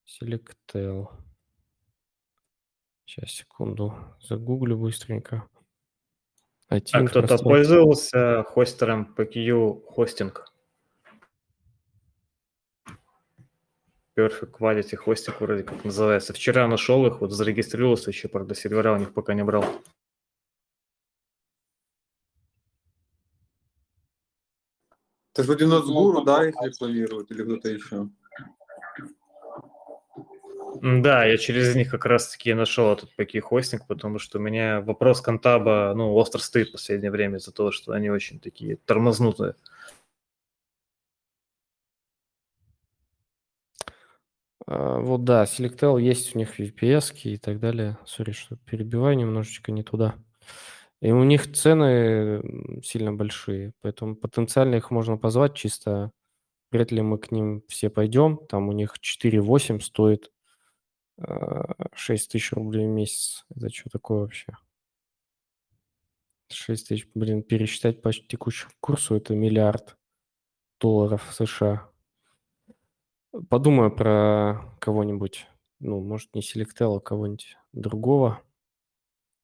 Selectel. Сейчас, секунду, загуглю быстренько. IT а кто-то пользовался хостером PQ хостинг? Perfect Quality Hosting вроде как называется. Вчера нашел их, вот зарегистрировался еще, правда, сервера у них пока не брал. Это вроде Нацгуру, да, их рекламируют, или кто-то еще? Да, я через них как раз-таки нашел этот паки хостинг, потому что у меня вопрос контаба, ну, остро стоит в последнее время из-за того, что они очень такие тормознутые. А, вот да, Selectel есть у них VPS и так далее. Сори, что перебиваю немножечко не туда. И у них цены сильно большие, поэтому потенциально их можно позвать чисто. Вряд ли мы к ним все пойдем. Там у них 4,8 стоит 6 а, тысяч рублей в месяц. Это что такое вообще? 6 тысяч, блин, пересчитать по текущему курсу это миллиард долларов США. Подумаю про кого-нибудь, ну, может, не Selectel, а кого-нибудь другого.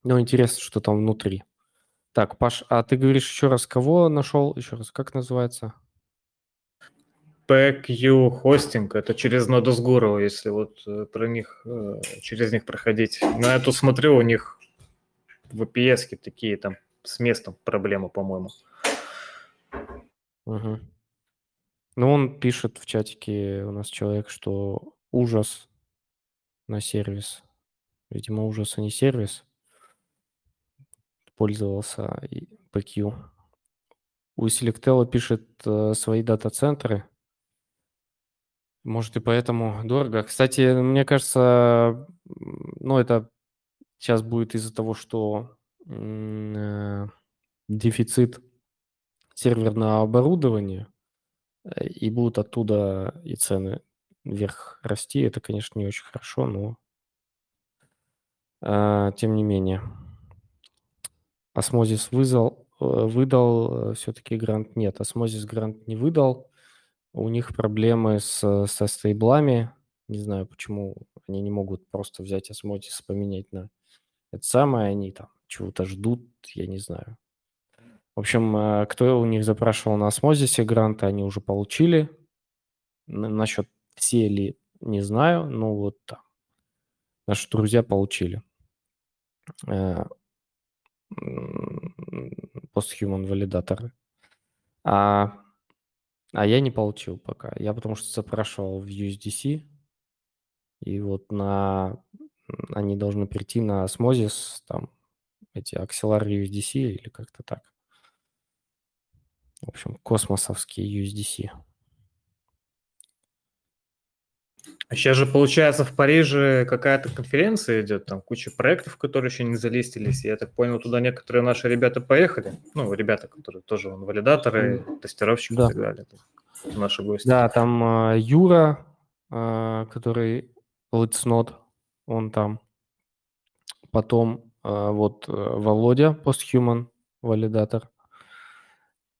Ну, интересно, что там внутри. Так, Паш, а ты говоришь еще раз, кого нашел? Еще раз, как называется? PQ Hosting, это через Nodus Guru, если вот э, про них, э, через них проходить. На эту смотрю, у них VPS такие там с местом проблемы, по-моему. Угу. Ну, он пишет в чатике у нас человек, что ужас на сервис. Видимо, ужас, а не сервис. Пользовался PQ. У Selectel пишет э, свои дата-центры. Может, и поэтому дорого. Кстати, мне кажется, ну, это сейчас будет из-за того, что э, дефицит серверного оборудования, э, и будут оттуда и цены вверх расти. Это, конечно, не очень хорошо, но э, тем не менее. Osmosis э, выдал все-таки грант. Нет, Osmosis грант не выдал. У них проблемы с, со стейблами. Не знаю, почему они не могут просто взять Osmosis, поменять на это самое. Они там чего-то ждут, я не знаю. В общем, э, кто у них запрашивал на Osmosis е гранты, они уже получили. Насчет все ли, не знаю, но вот там. Наши друзья получили. Постхуман валидаторы. А а я не получил пока. Я потому что запрашивал в USDC, и вот на они должны прийти на Osmosis, там эти Axelar USDC или как-то так. В общем, космосовские USDC. А сейчас же, получается, в Париже какая-то конференция идет, там куча проектов, которые еще не залистились. Я так понял, туда некоторые наши ребята поехали. Ну, ребята, которые тоже вон, валидаторы, тестировщики да. и так далее. Наши гости. Да, там э, Юра, э, который Not, он там. Потом э, вот Володя, Posthuman, валидатор.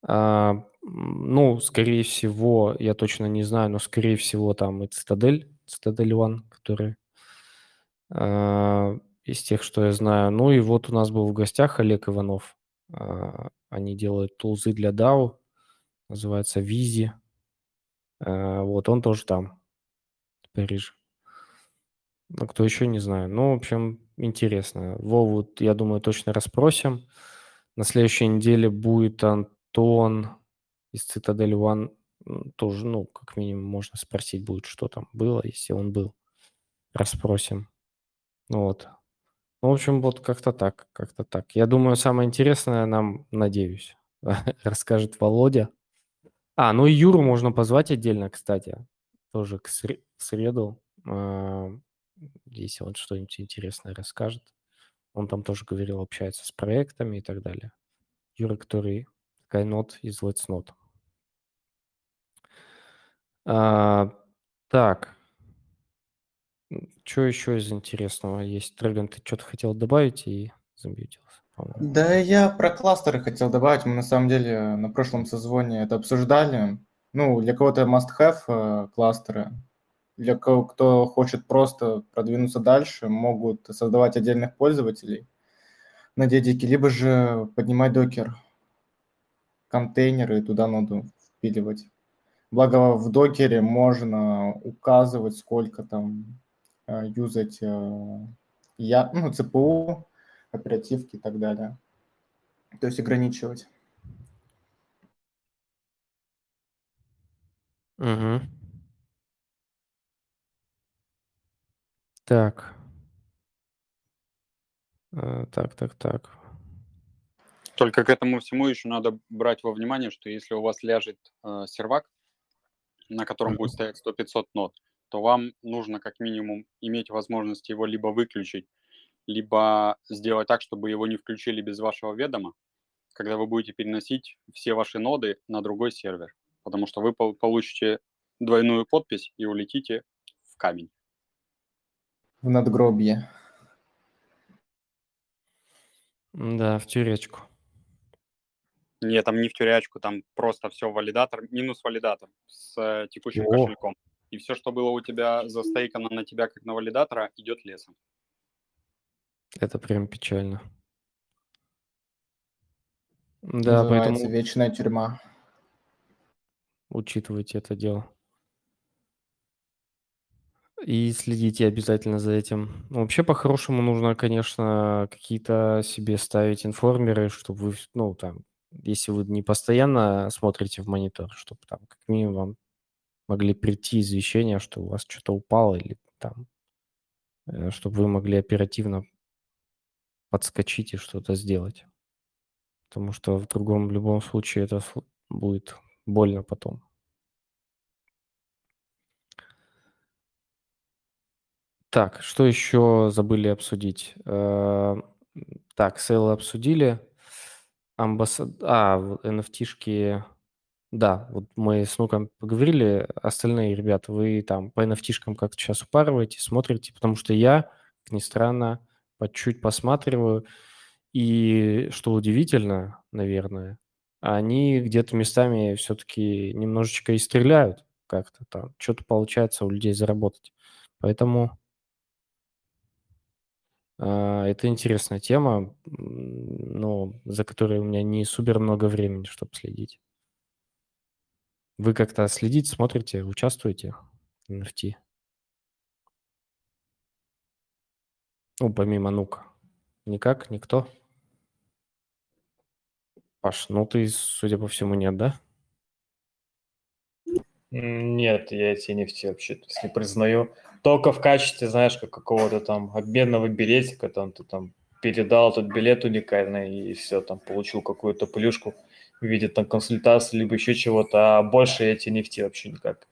Uh, ну, скорее всего, я точно не знаю, но скорее всего там и Цитадель Citadel One, который э, из тех, что я знаю. Ну и вот у нас был в гостях Олег Иванов. Э, они делают тулзы для DAO, называется Визи. Э, вот он тоже там, в Париже. Ну, кто еще, не знаю. Ну, в общем, интересно. Вову, я думаю, точно расспросим. На следующей неделе будет Антон из Цитадель One тоже, ну, как минимум, можно спросить будет, что там было, если он был. Расспросим. Ну вот. Ну, в общем, вот как-то так, как-то так. Я думаю, самое интересное нам, надеюсь, расскажет Володя. А, ну и Юру можно позвать отдельно, кстати, тоже к среду, а, если он что-нибудь интересное расскажет. Он там тоже говорил, общается с проектами и так далее. Юра, который Kynot из Let's Not. А, так. Что еще из интересного есть? Драгон, ты что-то хотел добавить и замьютился, Да, я про кластеры хотел добавить. Мы на самом деле на прошлом созвоне это обсуждали. Ну, для кого-то must-have э, кластеры. Для кого, кто хочет просто продвинуться дальше, могут создавать отдельных пользователей на дедике, либо же поднимать докер контейнеры и туда ноду впиливать. Благо в докере можно указывать, сколько там э, юзать э, я, ну, ЦПУ, оперативки и так далее. То есть ограничивать. Угу. Так. Э, так, так, так. Только к этому всему еще надо брать во внимание, что если у вас ляжет э, сервак, на котором будет стоять 100-500 нот, то вам нужно как минимум иметь возможность его либо выключить, либо сделать так, чтобы его не включили без вашего ведома, когда вы будете переносить все ваши ноды на другой сервер, потому что вы получите двойную подпись и улетите в камень. В надгробье. Да, в тюречку. Нет, там не в тюрячку, там просто все валидатор, минус валидатор с э, текущим О. кошельком. И все, что было у тебя застейкано на тебя как на валидатора, идет лесом. Это прям печально. Да, Называется поэтому... вечная тюрьма. Учитывайте это дело. И следите обязательно за этим. Ну, вообще, по-хорошему, нужно, конечно, какие-то себе ставить информеры, чтобы вы, ну, там, если вы не постоянно смотрите в монитор, чтобы там как минимум вам могли прийти извещения, что у вас что-то упало или там, э, чтобы вы могли оперативно подскочить и что-то сделать. Потому что в другом, в любом случае это будет больно потом. Так, что еще забыли обсудить? Э, так, сейлы обсудили. Амбассад... А, NFT-шки... Да, вот мы с Нуком поговорили. Остальные ребята, вы там по NFT-шкам как-то сейчас упарываете, смотрите, потому что я, как ни странно, по чуть посматриваю. И что удивительно, наверное, они где-то местами все-таки немножечко и стреляют как-то там. Что-то получается у людей заработать. Поэтому это интересная тема, но за которой у меня не супер много времени, чтобы следить. Вы как-то следите, смотрите, участвуете в NFT? Ну, помимо Нука. Никак? Никто? Паш, ну ты, судя по всему, нет, да? Нет, я эти NFT вообще не признаю. Только в качестве, знаешь, как какого-то там обменного билетика, там ты там передал этот билет уникальный и все, там получил какую-то плюшку в виде там консультации, либо еще чего-то, а больше эти NFT вообще никак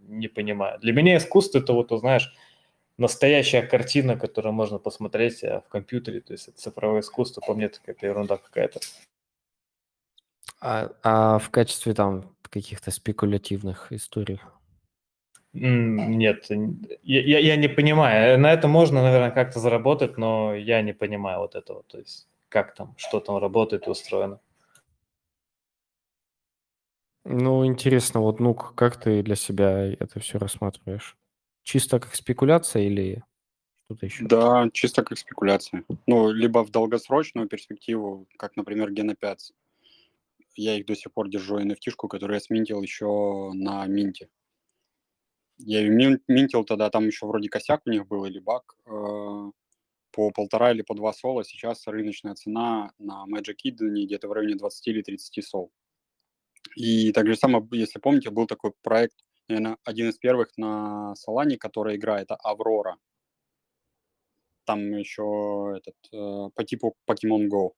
не понимаю. Для меня искусство это вот, знаешь, настоящая картина, которую можно посмотреть э, в компьютере, то есть это цифровое искусство, по мне так это ерунда какая-то. А, а в качестве там каких-то спекулятивных историй? Нет, я, я, я не понимаю. На это можно, наверное, как-то заработать, но я не понимаю вот этого. То есть как там, что там работает и устроено. Ну, интересно, вот, ну, как ты для себя это все рассматриваешь? Чисто как спекуляция или что-то еще? Да, чисто как спекуляция. Ну, либо в долгосрочную перспективу, как, например, Гена 5. Я их до сих пор держу NFT-шку, которую я сминтил еще на Минте. Я ее минтил тогда, там еще вроде косяк у них был или баг э, по полтора или по два сола. Сейчас рыночная цена на Magic Eden где-то в районе 20 или 30 сол. И так же самое, если помните, был такой проект, наверное, один из первых на Solana, который играет, это Аврора. Там еще этот, э, по типу Pokemon Go.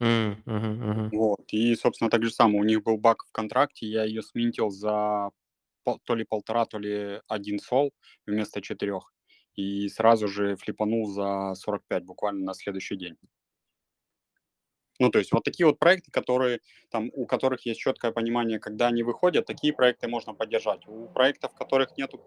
Mm, uh-huh, uh-huh. Вот. И, собственно, так же самое. У них был баг в контракте, я ее сминтил за то ли полтора, то ли один сол вместо четырех. И сразу же флипанул за 45 буквально на следующий день. Ну, то есть вот такие вот проекты, которые, там, у которых есть четкое понимание, когда они выходят, такие проекты можно поддержать. У проектов, в которых нету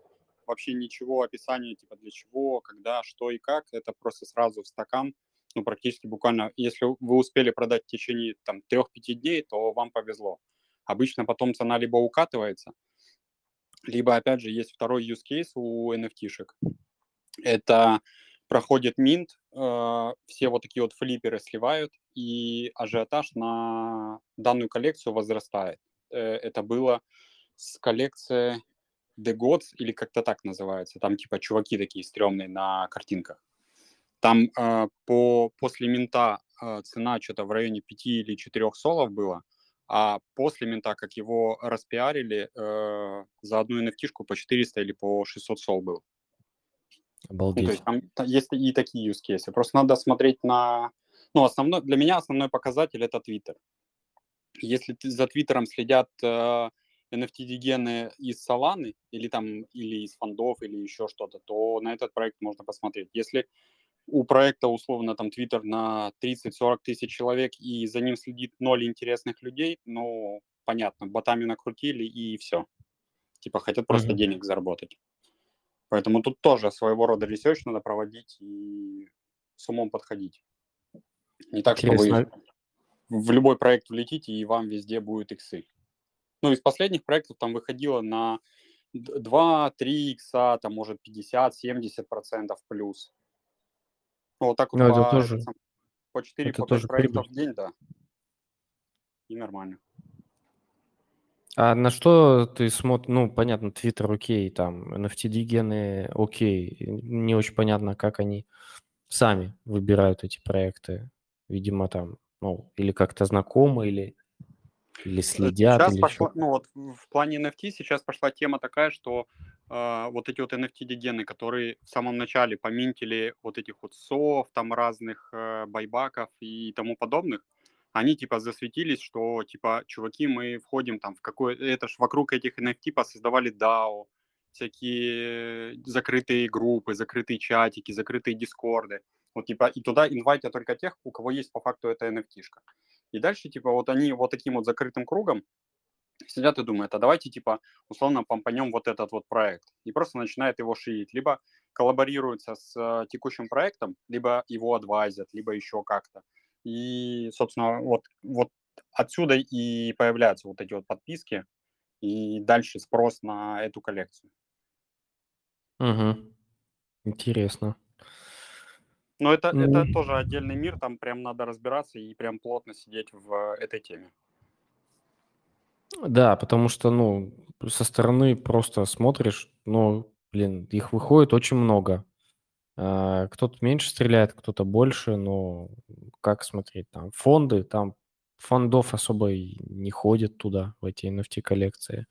вообще ничего, описания, типа для чего, когда, что и как, это просто сразу в стакан, ну, практически буквально, если вы успели продать в течение там 3-5 дней, то вам повезло. Обычно потом цена либо укатывается, либо, опять же, есть второй use case у NFT-шек. Это проходит минт, э, все вот такие вот флиперы сливают, и ажиотаж на данную коллекцию возрастает. Э, это было с коллекции The Gods, или как-то так называется. Там типа чуваки такие стрёмные на картинках. Там э, по, после минта э, цена что-то в районе 5 или 4 солов было, а после мента, как его распиарили, э, за одну nft по 400 или по 600 сол был. Обалдеть. Ну, то есть там, там есть и такие use cases. Просто надо смотреть на... Ну, основной, для меня основной показатель – это Twitter. Если за Твиттером следят э, NFT-дигены из Solana или там или из фондов или еще что-то, то на этот проект можно посмотреть. Если у проекта условно там Твиттер на 30-40 тысяч человек и за ним следит ноль интересных людей, ну, понятно, ботами накрутили и все. Типа хотят просто mm-hmm. денег заработать. Поэтому тут тоже своего рода research надо проводить и с умом подходить. Не так, Интересно. что вы в любой проект влетите, и вам везде будут иксы. Ну, из последних проектов там выходило на 2-3 икса, там, может, 50-70% плюс. Ну, вот так вот Но по, это тоже, по 4 это по тоже проектов прибыль. в день, да. И нормально. А на что ты смотришь? Ну, понятно, Twitter окей, там, NFT-дигены окей. Не очень понятно, как они сами выбирают эти проекты. Видимо, там, ну, или как-то знакомы, или Или Э, следят, Сейчас или пошла, что? ну вот в плане NFT сейчас пошла тема такая, что а, вот эти вот NFT-дегены, которые в самом начале поминтили вот этих вот сов, там разных э, байбаков и тому подобных, они типа засветились, что типа, чуваки, мы входим там в какой... Это ж вокруг этих NFT создавали DAO, всякие закрытые группы, закрытые чатики, закрытые дискорды. Вот типа и туда инвайтят только тех, у кого есть по факту эта NFT-шка. И дальше типа вот они вот таким вот закрытым кругом сидят и думают, а давайте типа условно помпанем вот этот вот проект. И просто начинает его шиить. Либо коллаборируются с э, текущим проектом, либо его адвайзят, либо еще как-то. И, собственно, вот, вот отсюда и появляются вот эти вот подписки, и дальше спрос на эту коллекцию. Мгм. Интересно. Но это, Ну, это тоже отдельный мир, там прям надо разбираться и прям плотно сидеть в этой теме. Да, потому что, ну, со стороны просто смотришь, ну, блин, их выходит очень много. А, Кто-то меньше стреляет, кто-то больше, но как смотреть там? Фонды, там фондов особо и не ходят туда, в эти NFT-коллекции.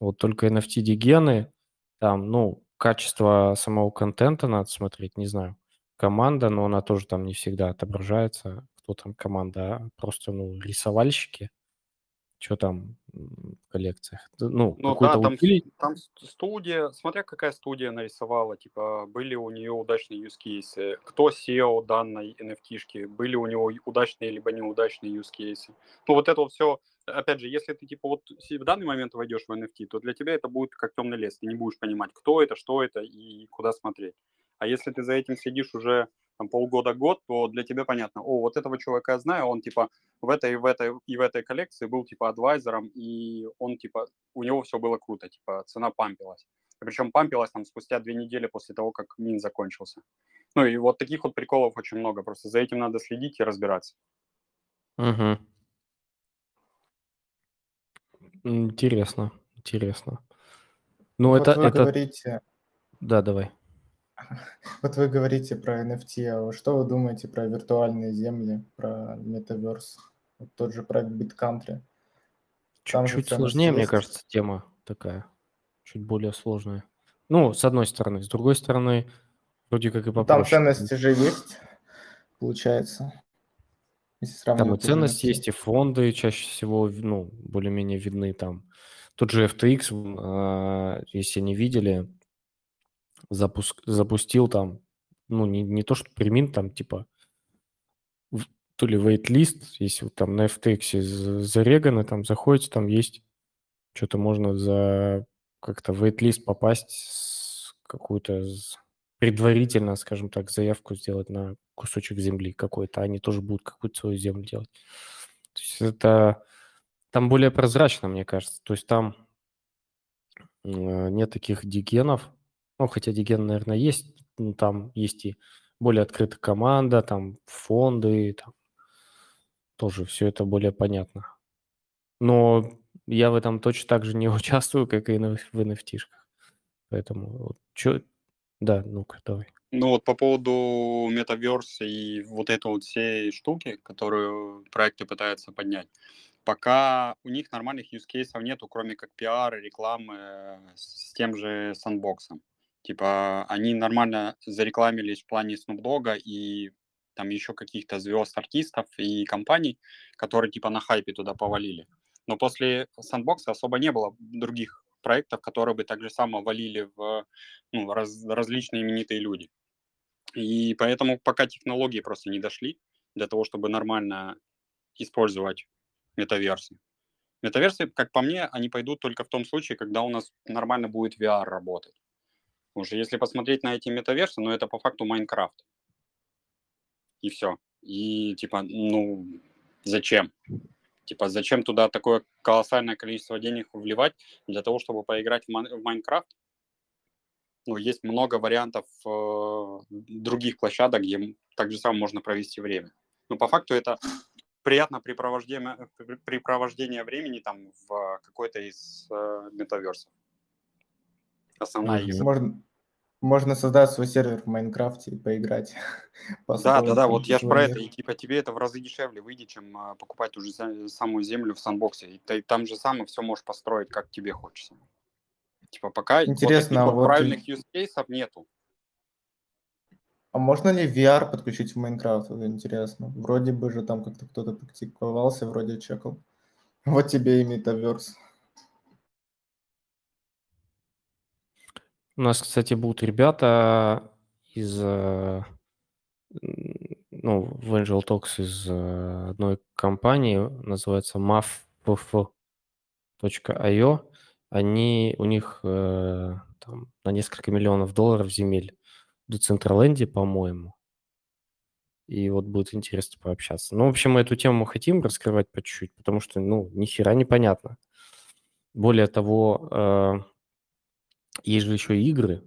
Вот только NFT-дигены, там, ну, качество самого контента надо смотреть, не знаю. Команда, но она тоже там не всегда отображается, кто там команда, а просто, ну, рисовальщики, что там в коллекциях. Ну, Ну да, там, утили- там студия, смотря какая студия нарисовала, типа, были у нее удачные use cases, кто SEO данной NFT-шки, были у него удачные либо неудачные use cases. Ну вот это вот все, опять же, если ты, типа, вот в данный момент войдешь в NFT, то для тебя это будет как темный лес, ты не будешь понимать, кто это, что это и куда смотреть. А если ты за этим следишь уже там, полгода-год, то для тебя понятно, о, вот этого чувака я знаю, он, типа, в этой, и в этой, и в этой коллекции был, типа, адвайзером, и он, типа, у него все было круто, типа, цена пампилась. Причем пампилась там спустя две недели после того, как мин закончился. Ну и вот таких вот приколов очень много, просто за этим надо следить и разбираться. Мгм. Интересно, интересно. Ну, Вот это, вы это, говорите, да, давай. вот вы говорите про NFT, а что вы думаете про виртуальные земли, про метаверс? Вот тот же проект BitCountry. Там Чуть-чуть ценность сложнее, мне есть. кажется, тема такая. Чуть более сложная. Ну, с одной стороны. С другой стороны, вроде как и Ну, Там попроще. ценности же есть, получается. Там и ценности NFT. есть, и фонды чаще всего, ну, более-менее видны там. Тот же FTX, а, если не видели, запуск, запустил там, ну, не, не то, что премин, там, типа, в- то ли wait-лист, если вот там на FTX за- зареганы, там заходите, там есть, что-то можно за как-то в wait-лист попасть, какую-то предварительно, скажем так, заявку сделать на кусочек земли какой-то, они тоже будут какую-то свою землю делать. То есть это там более прозрачно, мне кажется. То есть там э, нет таких дигенов. Ну, хотя диген, наверное, есть. Ну, там есть и более открытая команда, там фонды, там тоже все это более понятно. Но я в этом точно так же не участвую, как и в NFT-шках. Поэтому вот чё... Да, ну-ка, давай. Ну вот по поводу метаверса и вот этой вот всей штуки, которую проекты пытаются поднять, пока у них нормальных use кейсов нету, кроме как пиар и рекламы э, с тем же сандбоксом. Типа они нормально зарекламились в плане Dogg и там еще каких-то звезд, артистов и компаний, которые типа на хайпе туда повалили. Но после сандбокса особо не было других проектов, которые бы так же само валили в ну, раз- различные именитые люди. И поэтому пока технологии просто не дошли для того, чтобы нормально использовать метаверсы. Метаверсы, как по мне, они пойдут только в том случае, когда у нас нормально будет VR работать. Потому что если посмотреть на эти метаверсы, ну это по факту Minecraft. И все. И типа, ну, зачем? Типа, зачем туда такое колоссальное количество денег вливать для того, чтобы поиграть в, Майн- в Minecraft? Ну, есть много вариантов э, других площадок, где так же самое можно провести время. Но по факту это приятно препровождение, препровождение времени там в какой-то из э, метаверсов. Основная их Можно, Можно создать свой сервер в Майнкрафте и поиграть. Да, да, да, вот я ж свой про это, и типа тебе это в разы дешевле выйдет, чем а, покупать уже за- самую землю в санбоксе. И ты там же сам все можешь построить, как тебе хочется. Типа пока вот Интересно, таких а вот вот правильных use кейсов нету. А можно ли VR подключить в Майнкрафт? Вот интересно. Вроде бы же там как-то кто-то практиковался, вроде чекал. Вот тебе и метаверс. У нас, кстати, будут ребята из, э, ну, в Angel Talks из э, одной компании, называется mafpf.io. Они, у них э, там на несколько миллионов долларов земель в Децентраленде, по-моему. И вот будет интересно пообщаться. Ну, в общем, мы эту тему хотим раскрывать по чуть-чуть, потому что, ну, ни хера непонятно. Более того, есть же еще игры,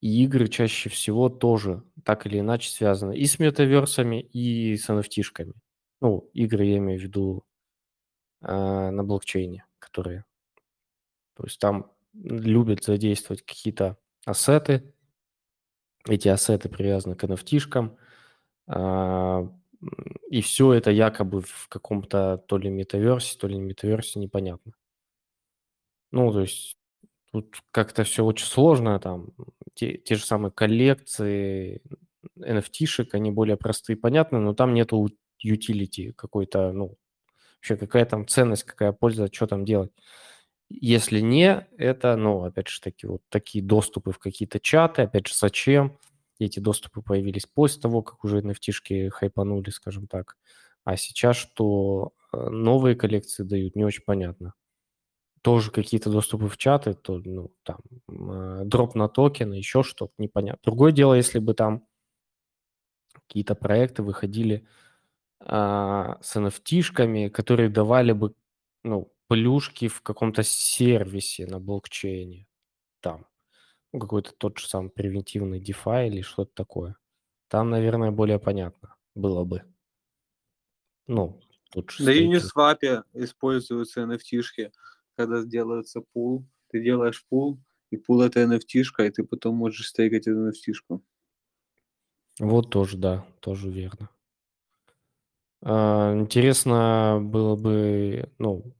и игры чаще всего тоже так или иначе связаны и с метаверсами, и с NFT-шками. Ну, игры я имею в виду э, на блокчейне, которые... То есть там любят задействовать какие-то ассеты, эти ассеты привязаны к NFT-шкам, а, м, и все это якобы в каком-то то ли метаверсе, то ли не метаверсе, непонятно. Ну, то есть тут как-то все очень сложно, там те, те же самые коллекции NFT-шек, они более простые и понятны, но там нету utility какой-то, ну, вообще какая там ценность, какая польза, что там делать. Если не, это, ну, опять же таки, вот такие доступы в какие-то чаты, опять же, зачем? Эти доступы появились после того, как уже NFT-шки хайпанули, скажем так. А сейчас что э, новые коллекции дают, не очень понятно. Тоже какие-то доступы в чаты, то, ну, там, э, дроп на токены, еще что-то, непонятно. Другое дело, если бы там какие-то проекты выходили а, с NFT-шками, которые давали бы, ну, плюшки в каком-то сервисе на блокчейне, там, ну, какой-то тот же самый превентивный DeFi или что-то такое. Там, наверное, более понятно было бы. Ну, тут же На. Uniswap используются NFT-шки, когда делается пул. Ты делаешь пул, и пул это NFT-шка, и ты потом можешь стейкать эту NFT-шку. Вот тоже, да, тоже верно. А, Интересно было бы, ну,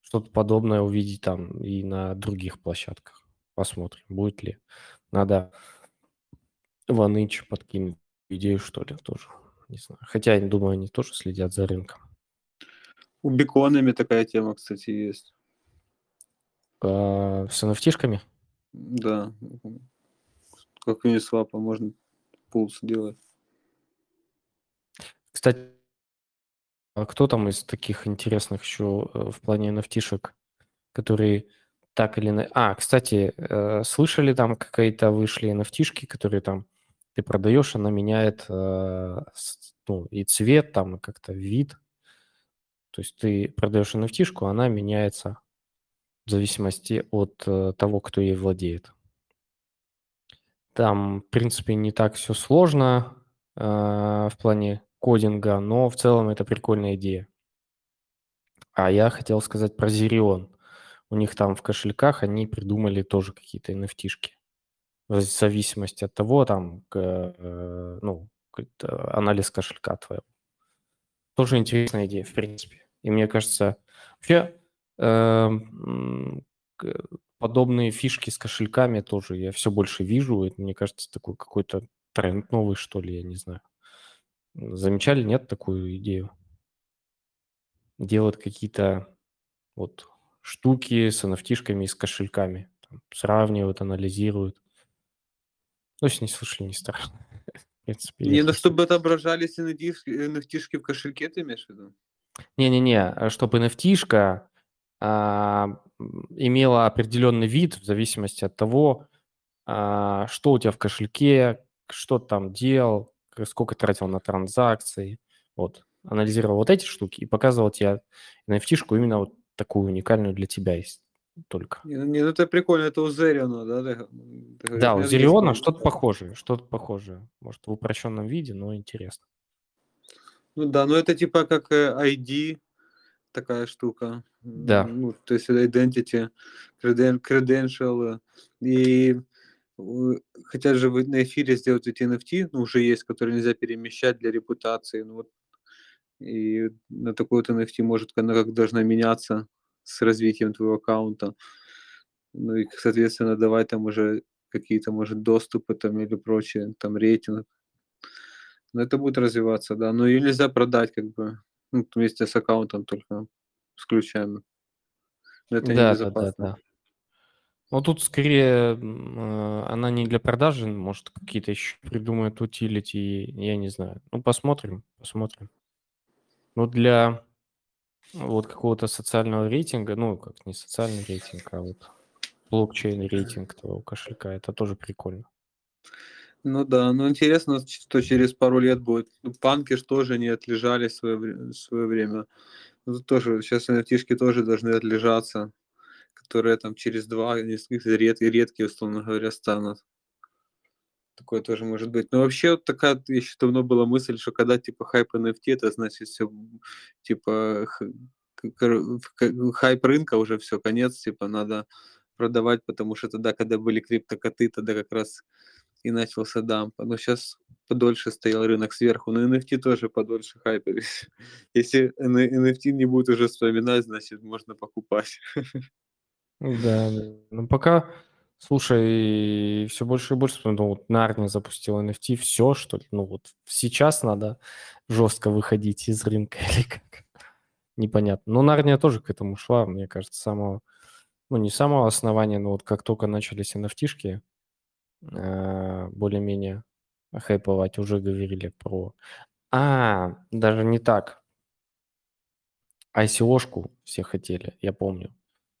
что-то подобное увидеть там и на других площадках. Посмотрим, будет ли. Надо Ваныч подкинуть идею, что ли, тоже. Не знаю. Хотя, я думаю, они тоже следят за рынком. У биконами такая тема, кстати, есть. А, С NFT-шками? Да. Как Uniswap можно пул сделать. Кстати, а кто там из таких интересных еще э, в плане NFT-шек, которые так или иначе... А, кстати, э, слышали, там какие-то вышли NFT-шки, которые там ты продаешь, она меняет э, ну, и цвет, там, и как-то вид. То есть ты продаешь NFT-шку, она меняется в зависимости от э, того, кто ей владеет. Там, в принципе, не так все сложно э, в плане кодинга, но в целом это прикольная идея. А я хотел сказать про Zerion. У них там в кошельках они придумали тоже какие-то NFT-шки. В зависимости от того, там, э, ну, анализ кошелька твоего. Тоже интересная идея, в принципе. И мне кажется, вообще э, подобные фишки с кошельками тоже я все больше вижу. Это, мне кажется, такой какой-то тренд новый, что ли, я не знаю. Замечали, нет, такую идею? Делают какие-то вот штуки с NFT-шками и с кошельками. Там сравнивают, анализируют. Ну, если не слышали, не страшно. В принципе, Не, ну чтобы отображались NFT-шки в кошельке, ты имеешь в виду? Не-не-не, чтобы NFT-шка а, имела определенный вид в зависимости от того, а, что у тебя в кошельке, что ты там делал, сколько тратил на транзакции. Вот. Анализировал вот эти штуки и показывал тебе NFT-шку именно вот такую уникальную для тебя есть только. Не, ну, не, ну это прикольно, это у Зериона, да? ты ты? Да, у Зериона что-то похожее, что-то похожее. Может, в упрощенном виде, но интересно. Ну да, ну это типа как э, ID, такая штука. Да. Ну, то есть identity, creden- credential. И э, хотят же вы на эфире сделать эти NFT, ну, уже есть, которые нельзя перемещать для репутации. Ну, вот, и на такой вот NFT может она как должна меняться с развитием твоего аккаунта. Ну и, соответственно, давать там уже какие-то, может, доступы там или прочее, там рейтинг. Но это будет развиваться, да. Но ее нельзя продать как бы ну, вместе с аккаунтом только с ключами. Но это Да, да, да, да. Ну, тут скорее э, она не для продажи, может, какие-то еще придумают утилити, я не знаю. Ну, посмотрим, посмотрим. Ну, для вот какого-то социального рейтинга, ну, как не социальный рейтинг, а вот блокчейн рейтинг твоего кошелька, это тоже прикольно. Ну да, но интересно, что через пару лет будет. Ну, Панки ж тоже не отлежали свое, свое время. Ну, тоже, сейчас nft тоже должны отлежаться, которые там через два, несколько ред, редкие, условно говоря, станут. Такое тоже может быть. Но вообще вот такая еще давно была мысль, что когда типа хайп NFT, это значит все типа хайп рынка уже все, конец, типа надо продавать, потому что тогда, когда были криптокоты, тогда как раз и начался дамп. Но сейчас подольше стоял рынок сверху, но NFT тоже подольше хайпились. Если NFT не будет уже вспоминать, значит можно покупать. Да, ну пока, слушай, все больше и больше, ну вот Нарния запустил NFT, все что ли, ну вот сейчас надо жестко выходить из рынка или как, непонятно. Но Нарния тоже к этому шла, мне кажется, самого, ну не самого основания, но вот как только начались э, более-менее хайповать, уже говорили про... А, даже не так. ICO-шку все хотели, я помню.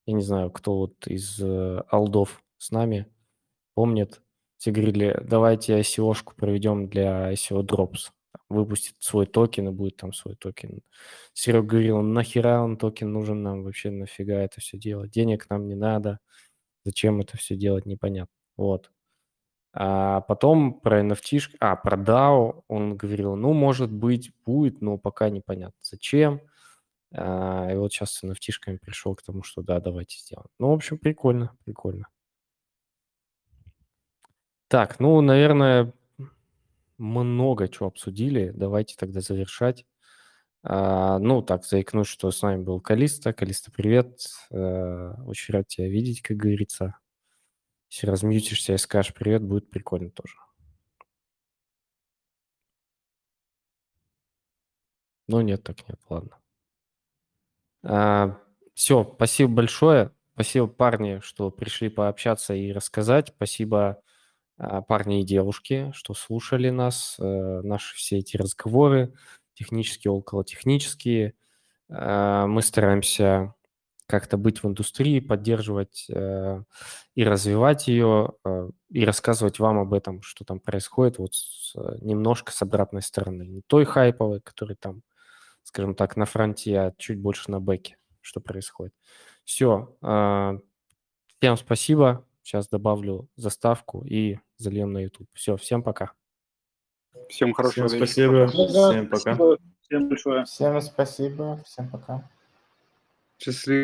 Я не знаю, кто вот из э, old ов с нами помнит. Все говорили, давайте ICO-шку проведем для ICO Drops. Выпустит свой токен и будет там свой токен. Серега говорил, нахера он токен нужен нам вообще, нафига это все делать? Денег нам не надо. Зачем это все делать, непонятно. Вот. А потом про NFT, а, про DAO он говорил, ну, может быть, будет, но пока непонятно зачем. А, и вот сейчас с nft пришел к тому, что да, давайте сделаем. Ну, в общем, прикольно, прикольно. Так, ну, наверное, много чего обсудили. Давайте тогда завершать. А, ну, так, заикнусь, что с нами был Калиста. Калиста, привет. А, очень рад тебя видеть, как говорится. Если размьютишься и скажешь привет, будет прикольно тоже. Ну, нет, так нет, ладно. А, все, спасибо большое. Спасибо, парни, что пришли пообщаться и рассказать. Спасибо, а, парни и девушки, что слушали нас, э, наши все эти разговоры, технические, околотехнические. А, Мы стараемся как-то быть в индустрии, поддерживать э, и развивать ее, э, и рассказывать вам об этом, что там происходит, вот с, э, немножко с обратной стороны. Не той хайповой, который там, скажем так, на фронте, а чуть больше на бэке, что происходит. Все. Всем спасибо. Сейчас добавлю заставку и зальем на YouTube. Все, всем пока. Всем хорошего Всем вечера. спасибо. Всем пока. спасибо. Всем большое. Всем спасибо, всем пока. Счастливо.